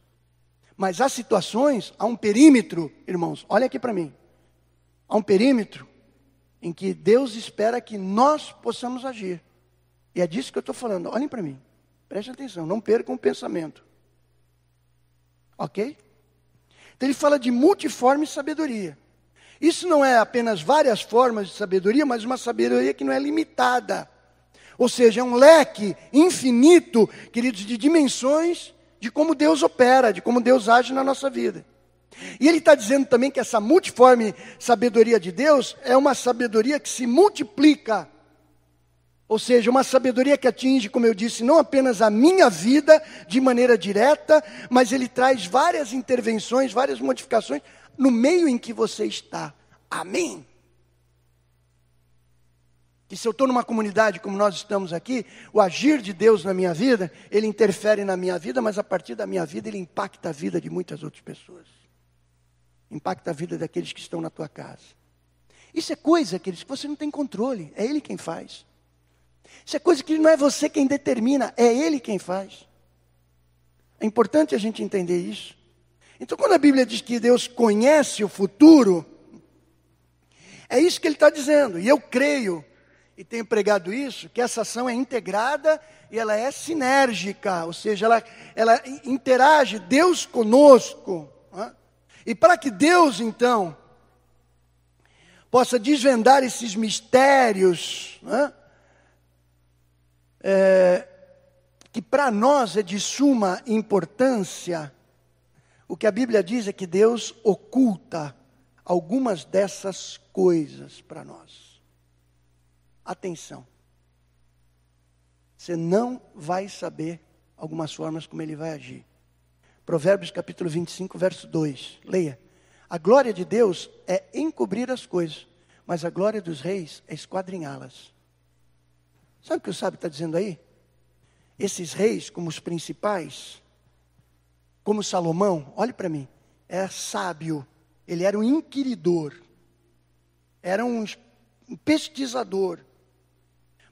Mas há situações, há um perímetro, irmãos, olha aqui para mim. Há um perímetro em que Deus espera que nós possamos agir. E é disso que eu estou falando. Olhem para mim. Preste atenção, não percam o pensamento. Ok? Então ele fala de multiforme sabedoria. Isso não é apenas várias formas de sabedoria, mas uma sabedoria que não é limitada. Ou seja, é um leque infinito, queridos, de dimensões de como Deus opera, de como Deus age na nossa vida. E ele está dizendo também que essa multiforme sabedoria de Deus é uma sabedoria que se multiplica. Ou seja, uma sabedoria que atinge, como eu disse, não apenas a minha vida de maneira direta, mas ele traz várias intervenções, várias modificações no meio em que você está. Amém? Que se eu estou numa comunidade como nós estamos aqui, o agir de Deus na minha vida, ele interfere na minha vida, mas a partir da minha vida ele impacta a vida de muitas outras pessoas. Impacta a vida daqueles que estão na tua casa. Isso é coisa, aqueles que você não tem controle, é ele quem faz. Isso é coisa que não é você quem determina, é ele quem faz. É importante a gente entender isso. Então, quando a Bíblia diz que Deus conhece o futuro, é isso que ele está dizendo. E eu creio, e tenho pregado isso, que essa ação é integrada e ela é sinérgica, ou seja, ela, ela interage Deus conosco. E para que Deus, então, possa desvendar esses mistérios, né? é, que para nós é de suma importância, o que a Bíblia diz é que Deus oculta algumas dessas coisas para nós. Atenção. Você não vai saber algumas formas como ele vai agir. Provérbios capítulo 25, verso 2. Leia. A glória de Deus é encobrir as coisas, mas a glória dos reis é esquadrinhá-las. Sabe o que o sábio está dizendo aí? Esses reis, como os principais, como Salomão, olhe para mim, era sábio, ele era um inquiridor, era um pesquisador.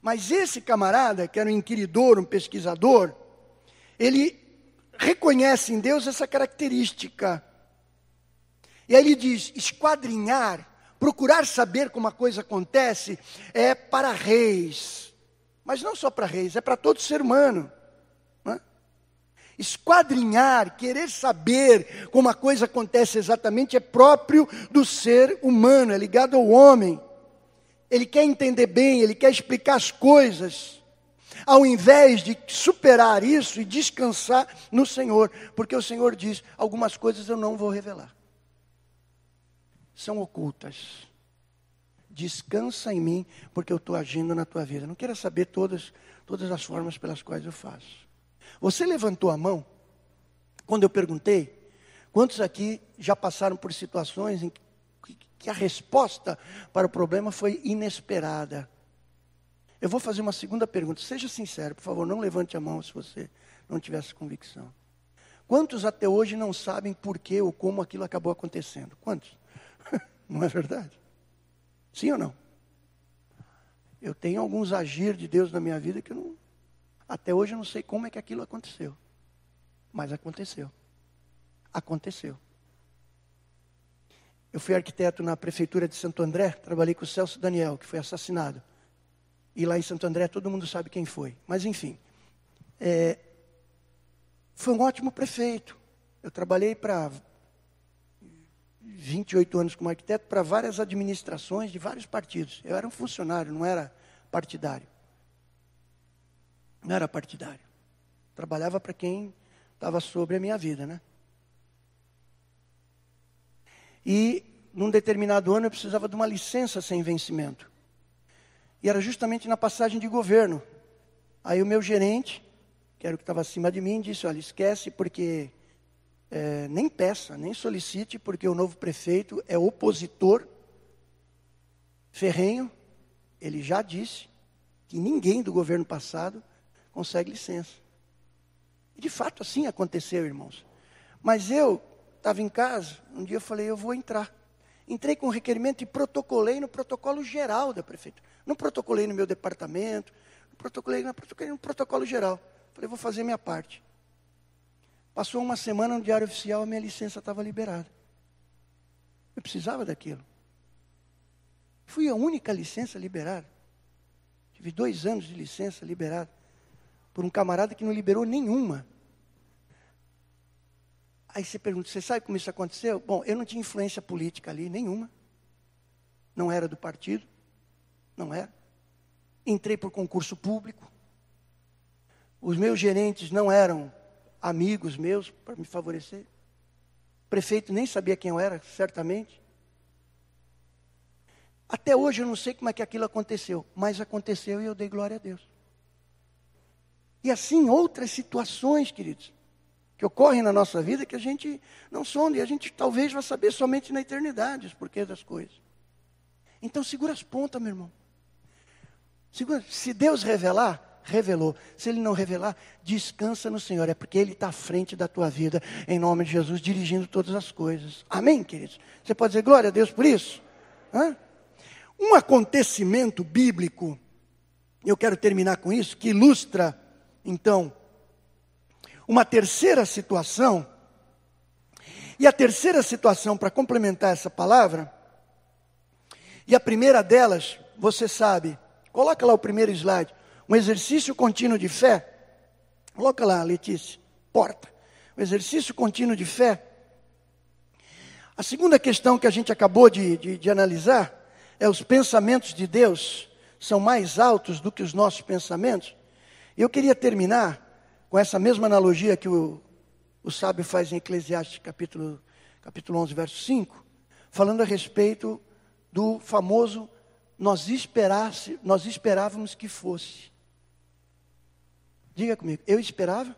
Mas esse camarada, que era um inquiridor, um pesquisador, ele reconhece em Deus essa característica. E aí ele diz: esquadrinhar, procurar saber como a coisa acontece, é para reis. Mas não só para reis, é para todo ser humano esquadrinhar, querer saber como a coisa acontece exatamente, é próprio do ser humano, é ligado ao homem. Ele quer entender bem, ele quer explicar as coisas, ao invés de superar isso e descansar no Senhor, porque o Senhor diz: algumas coisas eu não vou revelar, são ocultas. Descansa em mim, porque eu estou agindo na tua vida. Não queira saber todas, todas as formas pelas quais eu faço. Você levantou a mão quando eu perguntei quantos aqui já passaram por situações em que a resposta para o problema foi inesperada. Eu vou fazer uma segunda pergunta. Seja sincero, por favor, não levante a mão se você não tiver essa convicção. Quantos até hoje não sabem por que ou como aquilo acabou acontecendo? Quantos? não é verdade? Sim ou não? Eu tenho alguns agir de Deus na minha vida que eu não, até hoje eu não sei como é que aquilo aconteceu. Mas aconteceu. Aconteceu. Eu fui arquiteto na prefeitura de Santo André, trabalhei com o Celso Daniel, que foi assassinado. E lá em Santo André todo mundo sabe quem foi. Mas enfim, é, foi um ótimo prefeito. Eu trabalhei para 28 anos como arquiteto para várias administrações de vários partidos. Eu era um funcionário, não era partidário. Não era partidário. Trabalhava para quem estava sobre a minha vida, né? E num determinado ano eu precisava de uma licença sem vencimento. E era justamente na passagem de governo. Aí o meu gerente, que era o que estava acima de mim, disse: Olha, esquece, porque é, nem peça, nem solicite, porque o novo prefeito é opositor ferrenho. Ele já disse que ninguém do governo passado consegue licença. E de fato assim aconteceu, irmãos. Mas eu estava em casa, um dia eu falei, eu vou entrar. Entrei com um requerimento e protocolei no protocolo geral da prefeitura. Não protocolei no meu departamento, não protocolei, não protocolei no protocolo geral. Falei, vou fazer minha parte. Passou uma semana no Diário Oficial, a minha licença estava liberada. Eu precisava daquilo. Fui a única licença liberada. Tive dois anos de licença liberada por um camarada que não liberou nenhuma. Aí você pergunta, você sabe como isso aconteceu? Bom, eu não tinha influência política ali, nenhuma. Não era do partido, não era. Entrei por concurso público. Os meus gerentes não eram amigos meus para me favorecer. prefeito nem sabia quem eu era, certamente. Até hoje eu não sei como é que aquilo aconteceu, mas aconteceu e eu dei glória a Deus. E assim outras situações, queridos, que ocorrem na nossa vida que a gente não sonda e a gente talvez vá saber somente na eternidade os porquês das coisas. Então segura as pontas, meu irmão. Segura. Se Deus revelar, revelou. Se Ele não revelar, descansa no Senhor. É porque Ele está à frente da tua vida, em nome de Jesus, dirigindo todas as coisas. Amém, queridos? Você pode dizer glória a Deus por isso? Hã? Um acontecimento bíblico, eu quero terminar com isso, que ilustra, então, uma terceira situação. E a terceira situação, para complementar essa palavra, e a primeira delas, você sabe, coloca lá o primeiro slide, um exercício contínuo de fé. Coloca lá, Letícia, porta. Um exercício contínuo de fé. A segunda questão que a gente acabou de, de, de analisar é os pensamentos de Deus são mais altos do que os nossos pensamentos. Eu queria terminar com essa mesma analogia que o, o sábio faz em Eclesiastes capítulo, capítulo 11, verso 5, falando a respeito do famoso nós, esperasse, nós esperávamos que fosse. Diga comigo, eu esperava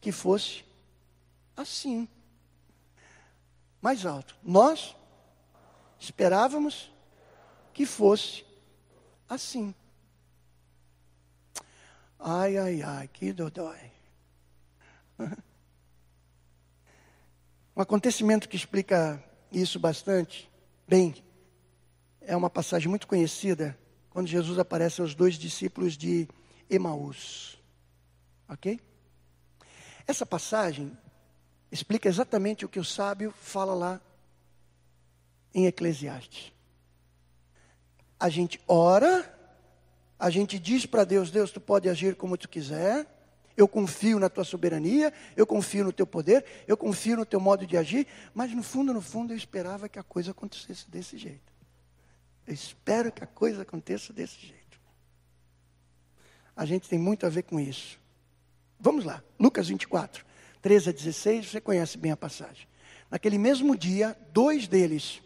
que fosse assim. Mais alto. Nós Esperávamos que fosse assim. Ai, ai, ai, que dodói. Um acontecimento que explica isso bastante bem é uma passagem muito conhecida quando Jesus aparece aos dois discípulos de Emaús. Ok? Essa passagem explica exatamente o que o sábio fala lá em Eclesiastes. A gente ora, a gente diz para Deus: Deus, tu pode agir como tu quiser. Eu confio na tua soberania, eu confio no teu poder, eu confio no teu modo de agir, mas no fundo, no fundo, eu esperava que a coisa acontecesse desse jeito. Eu espero que a coisa aconteça desse jeito. A gente tem muito a ver com isso. Vamos lá, Lucas 24, 13 a 16, você conhece bem a passagem. Naquele mesmo dia, dois deles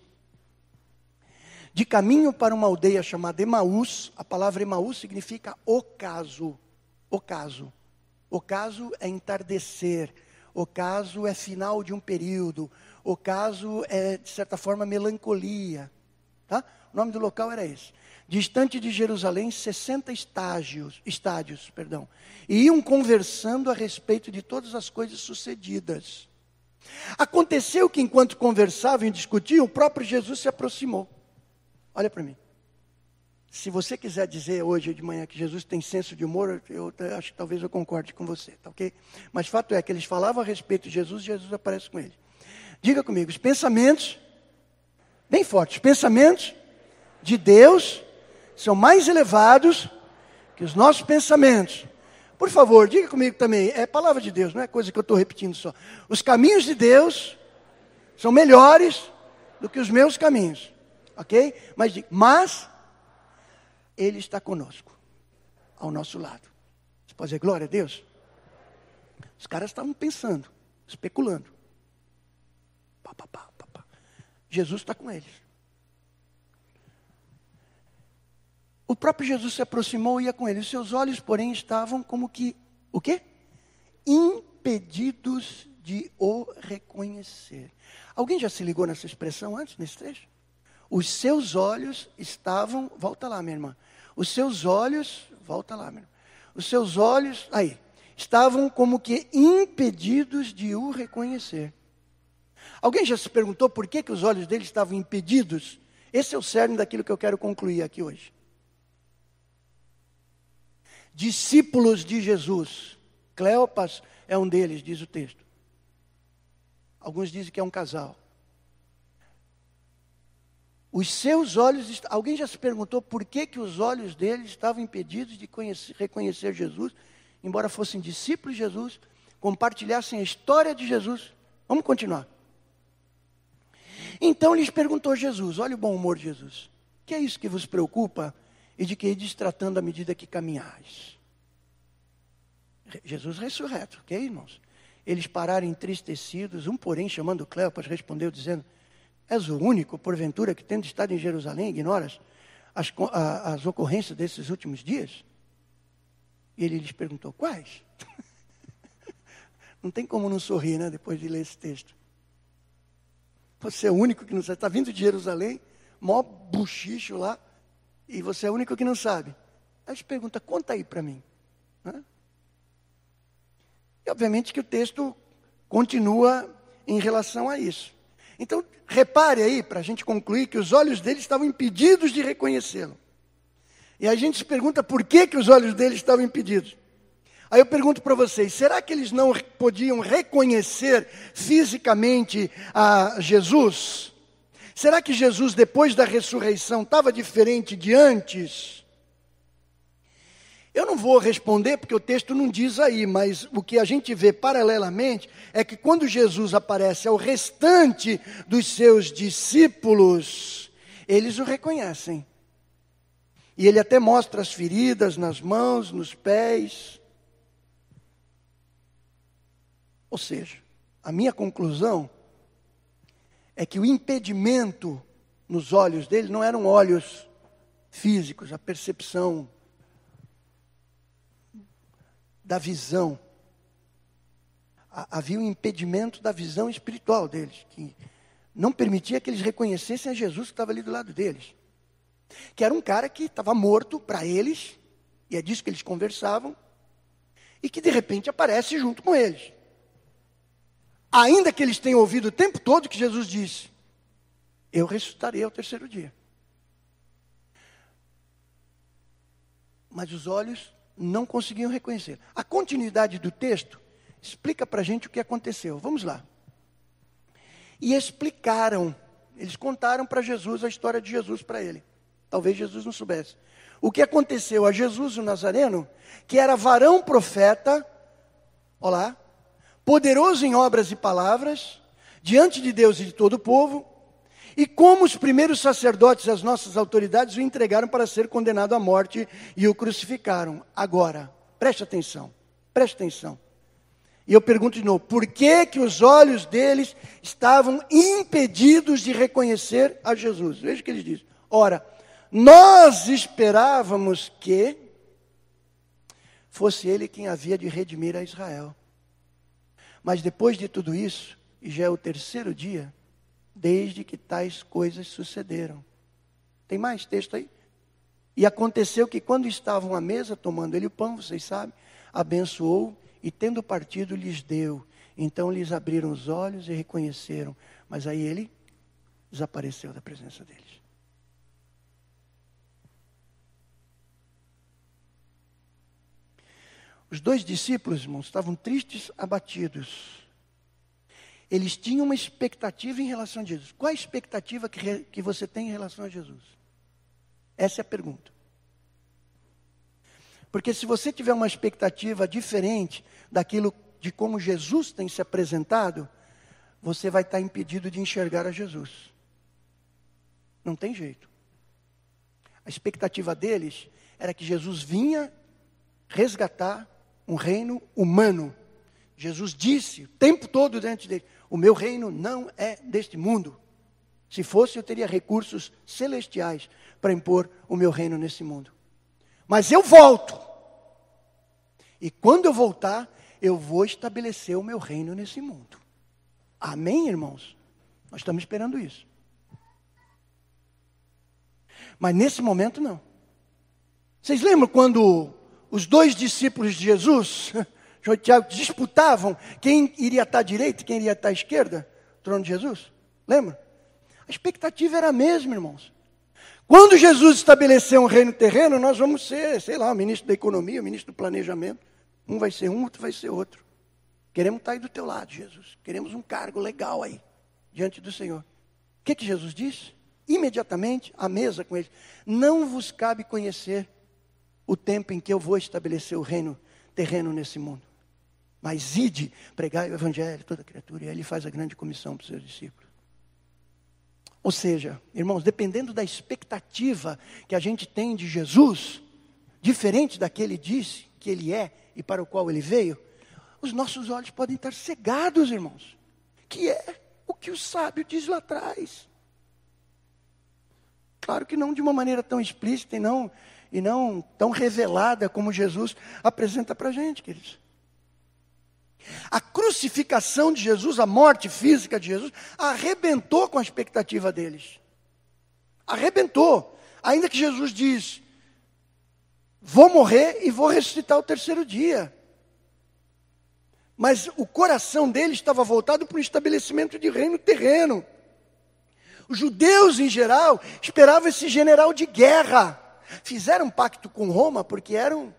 de caminho para uma aldeia chamada Emaús, a palavra Emaús significa ocaso. Ocaso. Ocaso é entardecer. Ocaso é final de um período. Ocaso é, de certa forma, melancolia. Tá? O nome do local era esse. Distante de Jerusalém, 60 estágios, estádios, perdão. E iam conversando a respeito de todas as coisas sucedidas. Aconteceu que enquanto conversavam e discutiam, o próprio Jesus se aproximou. Olha para mim. Se você quiser dizer hoje de manhã que Jesus tem senso de humor, eu, acho que talvez eu concorde com você, tá ok? Mas fato é que eles falavam a respeito de Jesus e Jesus aparece com ele. Diga comigo, os pensamentos, bem fortes, os pensamentos de Deus são mais elevados que os nossos pensamentos. Por favor, diga comigo também, é palavra de Deus, não é coisa que eu estou repetindo só. Os caminhos de Deus são melhores do que os meus caminhos ok? Mas, mas Ele está conosco, ao nosso lado. Você pode dizer glória a Deus? Os caras estavam pensando, especulando. Pá, pá, pá. Jesus está com eles. O próprio Jesus se aproximou e ia com eles. Seus olhos, porém, estavam como que, o quê? Impedidos de o reconhecer. Alguém já se ligou nessa expressão antes, nesse trecho? Os seus olhos estavam, volta lá, minha irmã. Os seus olhos, volta lá, minha irmã. Os seus olhos, aí, estavam como que impedidos de o reconhecer. Alguém já se perguntou por que, que os olhos dele estavam impedidos? Esse é o cerne daquilo que eu quero concluir aqui hoje. Discípulos de Jesus. Cleopas é um deles, diz o texto. Alguns dizem que é um casal. Os seus olhos, alguém já se perguntou por que, que os olhos deles estavam impedidos de conhecer, reconhecer Jesus, embora fossem discípulos de Jesus, compartilhassem a história de Jesus? Vamos continuar. Então lhes perguntou Jesus: olha o bom humor de Jesus. Que é isso que vos preocupa e de que ides tratando à medida que caminhais? Jesus ressurreto, ok, irmãos? Eles pararam entristecidos, um, porém, chamando Cleopas, respondeu, dizendo: És o único, porventura, que tendo estado em Jerusalém, ignoras as, as ocorrências desses últimos dias? E ele lhes perguntou: Quais? não tem como não sorrir, né, depois de ler esse texto. Você é o único que não sabe. Está vindo de Jerusalém, mó buchicho lá, e você é o único que não sabe. Aí ele pergunta: Conta aí para mim. Né? E obviamente que o texto continua em relação a isso. Então, repare aí, para a gente concluir, que os olhos dele estavam impedidos de reconhecê-lo. E a gente se pergunta por que, que os olhos dele estavam impedidos. Aí eu pergunto para vocês: será que eles não podiam reconhecer fisicamente a Jesus? Será que Jesus, depois da ressurreição, estava diferente de antes? Eu não vou responder porque o texto não diz aí, mas o que a gente vê paralelamente é que quando Jesus aparece ao restante dos seus discípulos, eles o reconhecem. E ele até mostra as feridas nas mãos, nos pés. Ou seja, a minha conclusão é que o impedimento nos olhos dele não eram olhos físicos, a percepção da visão. Havia um impedimento da visão espiritual deles, que não permitia que eles reconhecessem a Jesus que estava ali do lado deles. Que era um cara que estava morto para eles, e é disso que eles conversavam, e que de repente aparece junto com eles. Ainda que eles tenham ouvido o tempo todo que Jesus disse: Eu ressuscitarei ao terceiro dia. Mas os olhos não conseguiam reconhecer. A continuidade do texto explica para a gente o que aconteceu. Vamos lá. E explicaram, eles contaram para Jesus a história de Jesus para ele. Talvez Jesus não soubesse. O que aconteceu a Jesus o Nazareno, que era varão profeta, olá, poderoso em obras e palavras, diante de Deus e de todo o povo, e como os primeiros sacerdotes, as nossas autoridades, o entregaram para ser condenado à morte e o crucificaram. Agora, preste atenção, preste atenção. E eu pergunto de novo: por que, que os olhos deles estavam impedidos de reconhecer a Jesus? Veja o que eles dizem. Ora, nós esperávamos que fosse ele quem havia de redimir a Israel. Mas depois de tudo isso, e já é o terceiro dia, desde que tais coisas sucederam. Tem mais texto aí? E aconteceu que quando estavam à mesa tomando ele o pão, vocês sabem, abençoou e tendo partido lhes deu. Então lhes abriram os olhos e reconheceram, mas aí ele desapareceu da presença deles. Os dois discípulos, irmãos, estavam tristes, abatidos eles tinham uma expectativa em relação a Jesus. Qual a expectativa que, que você tem em relação a Jesus? Essa é a pergunta. Porque se você tiver uma expectativa diferente daquilo de como Jesus tem se apresentado, você vai estar impedido de enxergar a Jesus. Não tem jeito. A expectativa deles era que Jesus vinha resgatar um reino humano. Jesus disse o tempo todo diante dele: o meu reino não é deste mundo. Se fosse, eu teria recursos celestiais para impor o meu reino nesse mundo. Mas eu volto. E quando eu voltar, eu vou estabelecer o meu reino nesse mundo. Amém, irmãos? Nós estamos esperando isso. Mas nesse momento, não. Vocês lembram quando os dois discípulos de Jesus João Tiago disputavam quem iria estar à direita e quem iria estar à esquerda, o trono de Jesus. Lembra? A expectativa era a mesma, irmãos. Quando Jesus estabeleceu um reino terreno, nós vamos ser, sei lá, o ministro da economia, o ministro do planejamento. Um vai ser um, outro vai ser outro. Queremos estar aí do teu lado, Jesus. Queremos um cargo legal aí, diante do Senhor. O que, que Jesus disse? Imediatamente, à mesa com eles. Não vos cabe conhecer o tempo em que eu vou estabelecer o reino terreno nesse mundo. Mas ide, pregai o evangelho, toda criatura, e aí ele faz a grande comissão para os seus discípulos. Ou seja, irmãos, dependendo da expectativa que a gente tem de Jesus, diferente daquele disse que ele é e para o qual ele veio, os nossos olhos podem estar cegados, irmãos. Que é o que o sábio diz lá atrás. Claro que não de uma maneira tão explícita e não, e não tão revelada como Jesus apresenta para a gente, queridos. A crucificação de Jesus, a morte física de Jesus, arrebentou com a expectativa deles. Arrebentou. Ainda que Jesus diz: Vou morrer e vou ressuscitar o terceiro dia. Mas o coração dele estava voltado para o estabelecimento de reino terreno. Os judeus, em geral, esperavam esse general de guerra. Fizeram pacto com Roma porque eram.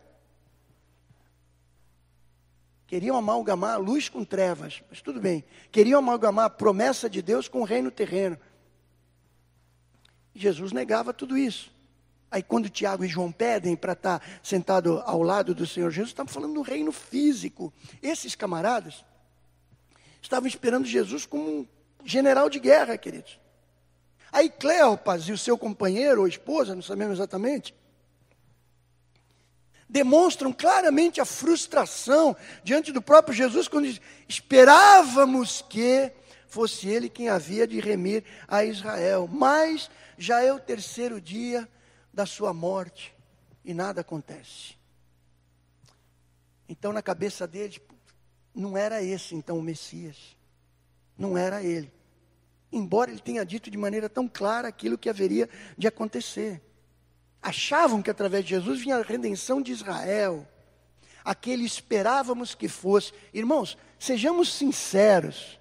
Queriam amalgamar luz com trevas, mas tudo bem. Queriam amalgamar a promessa de Deus com o reino terreno. Jesus negava tudo isso. Aí quando Tiago e João pedem para estar tá sentado ao lado do Senhor Jesus, estamos falando do reino físico. Esses camaradas estavam esperando Jesus como um general de guerra, queridos. Aí Cleopas e o seu companheiro ou esposa, não sabemos exatamente, demonstram claramente a frustração diante do próprio Jesus quando diz: esperávamos que fosse ele quem havia de remir a Israel, mas já é o terceiro dia da sua morte e nada acontece. Então, na cabeça deles, não era esse então o Messias, não era ele. Embora ele tenha dito de maneira tão clara aquilo que haveria de acontecer. Achavam que através de Jesus vinha a redenção de Israel, aquele esperávamos que fosse. Irmãos, sejamos sinceros.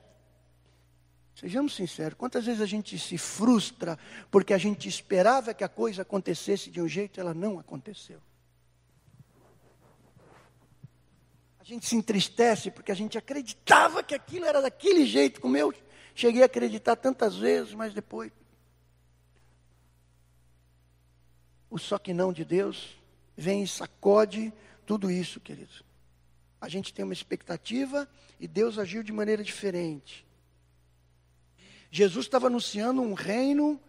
Sejamos sinceros, quantas vezes a gente se frustra porque a gente esperava que a coisa acontecesse de um jeito e ela não aconteceu? A gente se entristece porque a gente acreditava que aquilo era daquele jeito, como eu cheguei a acreditar tantas vezes, mas depois. O só que não de Deus vem e sacode tudo isso, queridos. A gente tem uma expectativa e Deus agiu de maneira diferente. Jesus estava anunciando um reino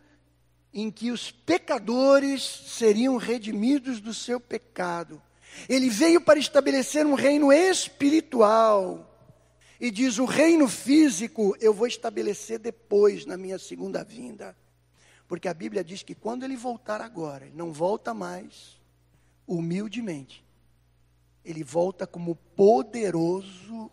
em que os pecadores seriam redimidos do seu pecado. Ele veio para estabelecer um reino espiritual. E diz: o reino físico eu vou estabelecer depois, na minha segunda vinda. Porque a Bíblia diz que quando ele voltar agora, ele não volta mais humildemente. Ele volta como poderoso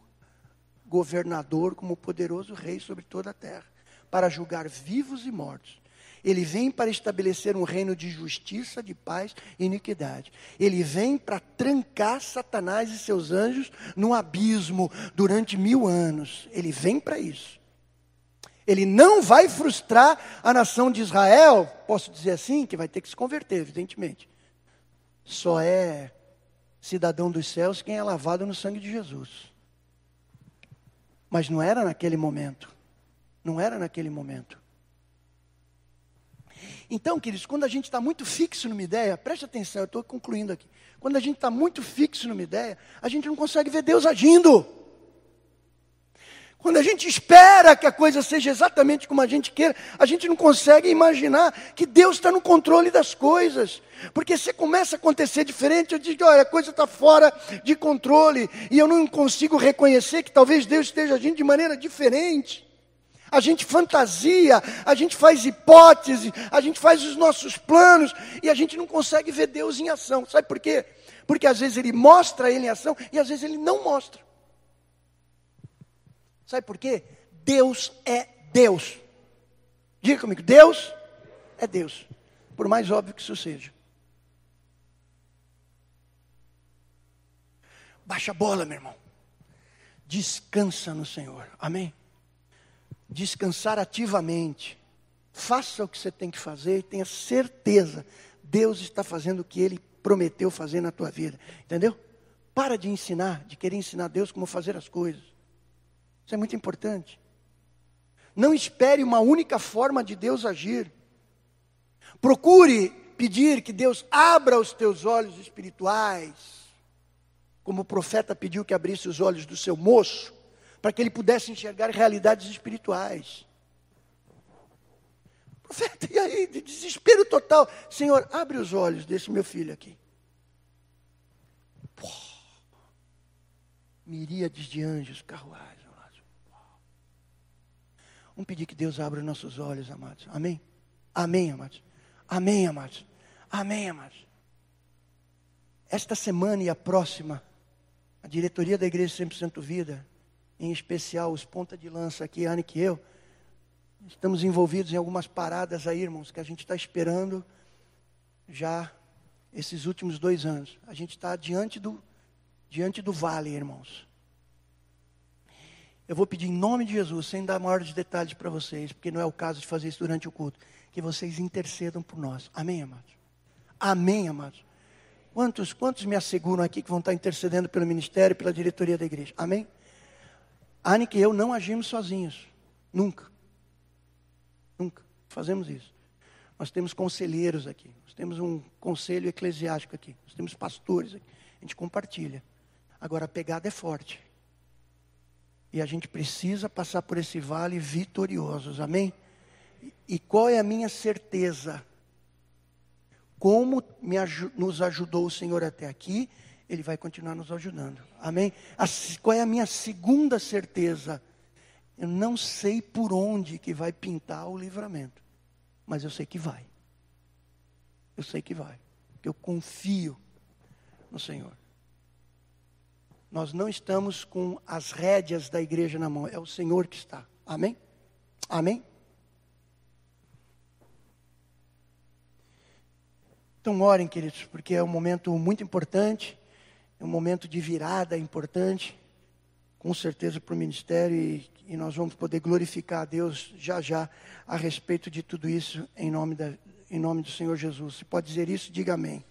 governador, como poderoso rei sobre toda a terra para julgar vivos e mortos. Ele vem para estabelecer um reino de justiça, de paz e iniquidade. Ele vem para trancar Satanás e seus anjos no abismo durante mil anos. Ele vem para isso. Ele não vai frustrar a nação de Israel, posso dizer assim, que vai ter que se converter, evidentemente. Só é cidadão dos céus quem é lavado no sangue de Jesus. Mas não era naquele momento. Não era naquele momento. Então, queridos, quando a gente está muito fixo numa ideia, preste atenção, eu estou concluindo aqui. Quando a gente está muito fixo numa ideia, a gente não consegue ver Deus agindo. Quando a gente espera que a coisa seja exatamente como a gente quer, a gente não consegue imaginar que Deus está no controle das coisas. Porque se começa a acontecer diferente, eu digo, olha, a coisa está fora de controle, e eu não consigo reconhecer que talvez Deus esteja agindo de maneira diferente a gente fantasia, a gente faz hipótese, a gente faz os nossos planos e a gente não consegue ver Deus em ação. Sabe por quê? Porque às vezes ele mostra ele em ação e às vezes ele não mostra. Sabe por quê? Deus é Deus. Diga comigo, Deus é Deus. Por mais óbvio que isso seja. Baixa a bola, meu irmão. Descansa no Senhor. Amém? descansar ativamente. Faça o que você tem que fazer e tenha certeza, Deus está fazendo o que Ele prometeu fazer na tua vida. Entendeu? Para de ensinar, de querer ensinar Deus como fazer as coisas. Isso é muito importante. Não espere uma única forma de Deus agir. Procure pedir que Deus abra os teus olhos espirituais, como o profeta pediu que abrisse os olhos do seu moço para que ele pudesse enxergar realidades espirituais. Profeta, e aí, de desespero total, Senhor, abre os olhos desse meu filho aqui. miríades de anjos, carruagens. Vamos pedir que Deus abra nossos olhos, amados. Amém? Amém, amados. Amém, amados. Amém, amados. Esta semana e a próxima, a diretoria da Igreja 100% Vida, em especial os ponta de lança aqui, Anne e eu, estamos envolvidos em algumas paradas aí, irmãos, que a gente está esperando já esses últimos dois anos. A gente está diante do, diante do vale, irmãos. Eu vou pedir em nome de Jesus, sem dar maiores detalhes para vocês, porque não é o caso de fazer isso durante o culto, que vocês intercedam por nós. Amém, amados? Amém, amados? Quantos, quantos me asseguram aqui que vão estar intercedendo pelo ministério e pela diretoria da igreja? Amém? Anne e eu não agimos sozinhos. Nunca. Nunca. Fazemos isso. Nós temos conselheiros aqui. Nós temos um conselho eclesiástico aqui. Nós temos pastores aqui. A gente compartilha. Agora a pegada é forte. E a gente precisa passar por esse vale vitoriosos, amém? E qual é a minha certeza? Como nos ajudou o Senhor até aqui, Ele vai continuar nos ajudando, amém? A, qual é a minha segunda certeza? Eu não sei por onde que vai pintar o livramento, mas eu sei que vai. Eu sei que vai, porque eu confio no Senhor. Nós não estamos com as rédeas da igreja na mão, é o Senhor que está. Amém? Amém? Então orem, queridos, porque é um momento muito importante, é um momento de virada importante, com certeza para o ministério, e, e, nós vamos poder glorificar a Deus já já a respeito de tudo isso, em nome, da, em nome do Senhor Jesus. Se pode dizer isso, diga amém.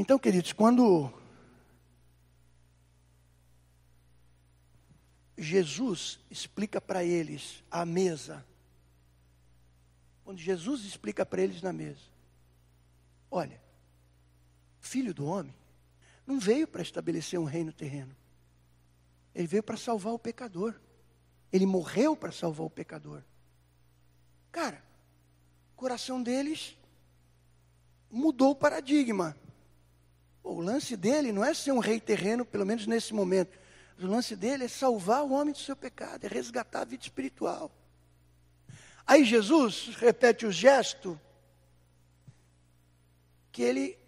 Então, queridos, quando Jesus explica para eles a mesa, quando Jesus explica para eles na mesa, olha, filho do homem não veio para estabelecer um reino terreno, ele veio para salvar o pecador, ele morreu para salvar o pecador. Cara, o coração deles mudou o paradigma. O lance dele não é ser um rei terreno, pelo menos nesse momento. O lance dele é salvar o homem do seu pecado, é resgatar a vida espiritual. Aí Jesus repete o gesto que ele,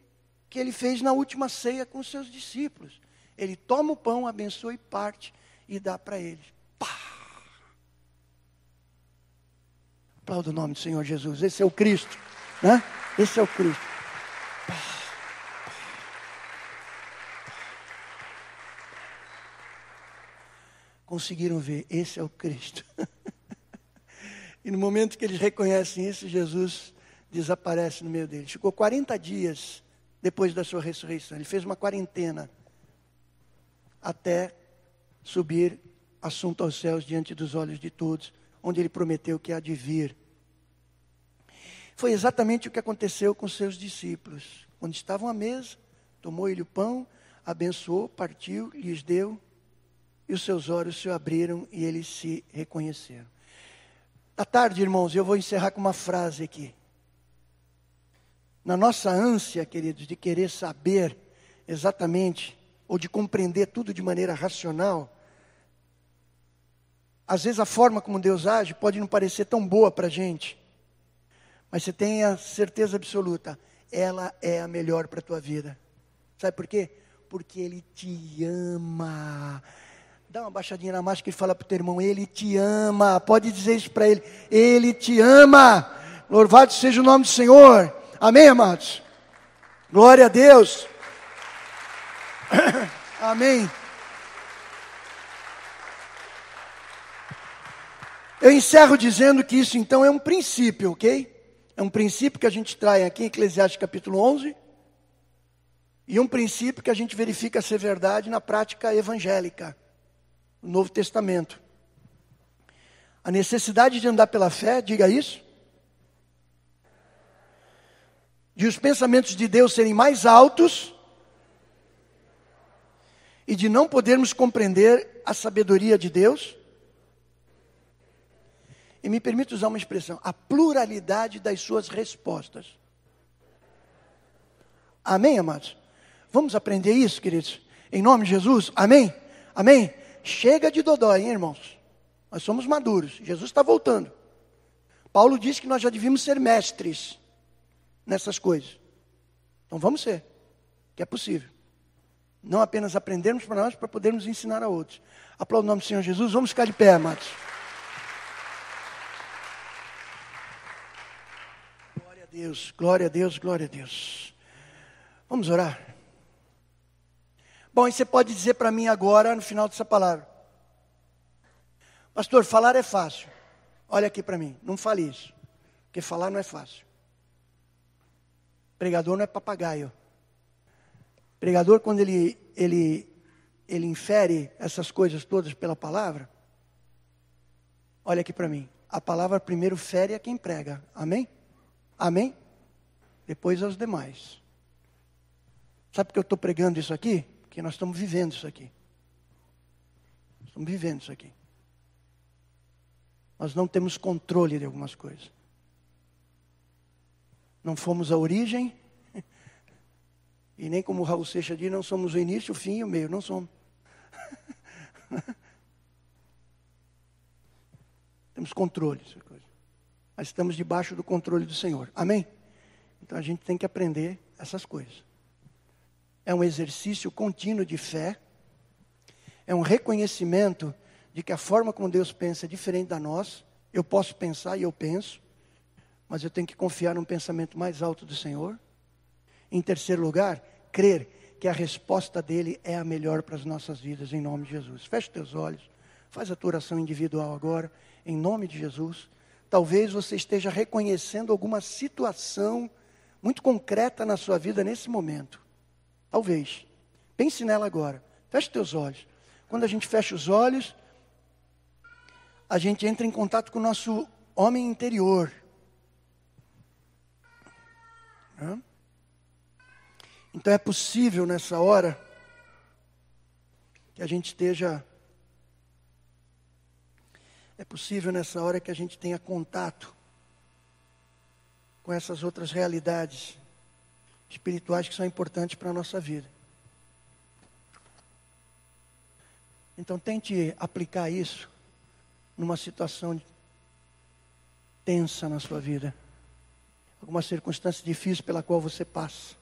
que ele fez na última ceia com os seus discípulos. Ele toma o pão, abençoa e parte e dá para eles. Pá! Aplauda o nome do Senhor Jesus. Esse é o Cristo. Né? Esse é o Cristo. Conseguiram ver, esse é o Cristo. e no momento que eles reconhecem isso, Jesus desaparece no meio deles. Ficou 40 dias depois da sua ressurreição. Ele fez uma quarentena até subir assunto aos céus diante dos olhos de todos, onde ele prometeu que há de vir. Foi exatamente o que aconteceu com seus discípulos. Quando estavam à mesa, tomou ele o pão, abençoou, partiu, lhes deu e os seus olhos se abriram e eles se reconheceram. À tarde, irmãos, eu vou encerrar com uma frase aqui. Na nossa ânsia, queridos, de querer saber exatamente, ou de compreender tudo de maneira racional, às vezes a forma como Deus age pode não parecer tão boa para a gente, mas você tenha certeza absoluta, ela é a melhor para a tua vida. Sabe por quê? Porque Ele te ama. Dá uma baixadinha na máscara e fala para o teu irmão: Ele te ama. Pode dizer isso para ele: Ele te ama. Louvado seja o nome do Senhor. Amém, amados? Glória a Deus. Amém. Eu encerro dizendo que isso então é um princípio, ok? É um princípio que a gente traz aqui em Eclesiastes capítulo 11. E um princípio que a gente verifica ser verdade na prática evangélica no Novo Testamento. A necessidade de andar pela fé, diga isso. De os pensamentos de Deus serem mais altos e de não podermos compreender a sabedoria de Deus. E me permite usar uma expressão: a pluralidade das suas respostas. Amém, amados? Vamos aprender isso, queridos? Em nome de Jesus? Amém? Amém? Chega de dodói, hein, irmãos? Nós somos maduros. Jesus está voltando. Paulo disse que nós já devíamos ser mestres nessas coisas. Então vamos ser, que é possível. Não apenas aprendermos para nós, para podermos ensinar a outros. Aplauda o nome do Senhor Jesus. Vamos ficar de pé, amados. Glória a Deus, glória a Deus, glória a Deus. Vamos orar. Bom, e você pode dizer para mim agora, no final dessa palavra: Pastor, falar é fácil. Olha aqui para mim, não fale isso, porque falar não é fácil. Pregador não é papagaio. Pregador, quando ele, ele, ele infere essas coisas todas pela palavra, olha aqui para mim, a palavra primeiro fere a quem prega, amém? Amém? Depois aos demais. Sabe por que eu estou pregando isso aqui? Porque nós estamos vivendo isso aqui. Estamos vivendo isso aqui. Nós não temos controle de algumas coisas. Não fomos a origem, e nem como Raul Seixas diz, não somos o início, o fim e o meio. Não somos. temos controle, mas estamos debaixo do controle do Senhor. Amém? Então a gente tem que aprender essas coisas é um exercício contínuo de fé, é um reconhecimento de que a forma como Deus pensa é diferente da nossa. Eu posso pensar e eu penso, mas eu tenho que confiar num pensamento mais alto do Senhor. Em terceiro lugar, crer que a resposta dele é a melhor para as nossas vidas, em nome de Jesus. Feche teus olhos, faz a tua oração individual agora, em nome de Jesus. Talvez você esteja reconhecendo alguma situação muito concreta na sua vida nesse momento. Talvez. Pense nela agora. Feche teus olhos. Quando a gente fecha os olhos, a gente entra em contato com o nosso homem interior. Então é possível nessa hora que a gente esteja. É possível nessa hora que a gente tenha contato com essas outras realidades espirituais que são importantes para a nossa vida. Então tente aplicar isso numa situação tensa na sua vida. Alguma circunstância difícil pela qual você passa.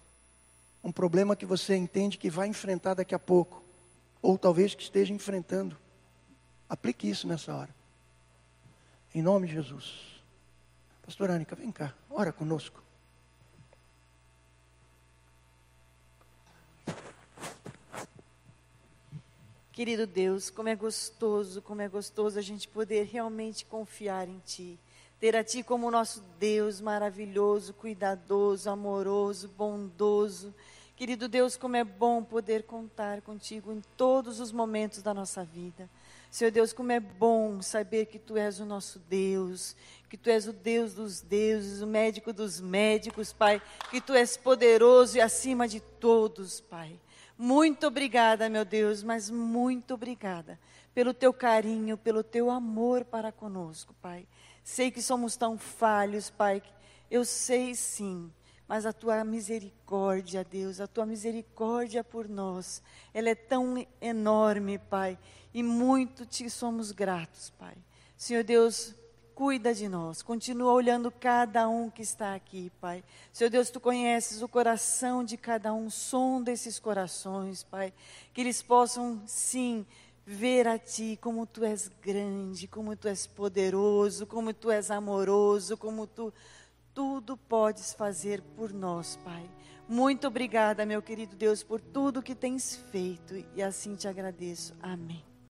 Um problema que você entende que vai enfrentar daqui a pouco. Ou talvez que esteja enfrentando. Aplique isso nessa hora. Em nome de Jesus. Pastor Ânica, vem cá, ora conosco. Querido Deus, como é gostoso, como é gostoso a gente poder realmente confiar em Ti. Ter a Ti como nosso Deus maravilhoso, cuidadoso, amoroso, bondoso. Querido Deus, como é bom poder contar contigo em todos os momentos da nossa vida. Senhor Deus, como é bom saber que Tu és o nosso Deus, que Tu és o Deus dos deuses, o médico dos médicos, Pai, que Tu és poderoso e acima de todos, Pai. Muito obrigada, meu Deus, mas muito obrigada pelo teu carinho, pelo teu amor para conosco, Pai. Sei que somos tão falhos, Pai. Eu sei sim, mas a tua misericórdia, Deus, a tua misericórdia por nós, ela é tão enorme, Pai, e muito te somos gratos, Pai. Senhor Deus, cuida de nós, continua olhando cada um que está aqui, Pai. Senhor Deus, tu conheces o coração de cada um, som desses corações, Pai, que eles possam, sim, ver a Ti como Tu és grande, como Tu és poderoso, como Tu és amoroso, como Tu tudo podes fazer por nós, Pai. Muito obrigada, meu querido Deus, por tudo que tens feito e assim te agradeço. Amém.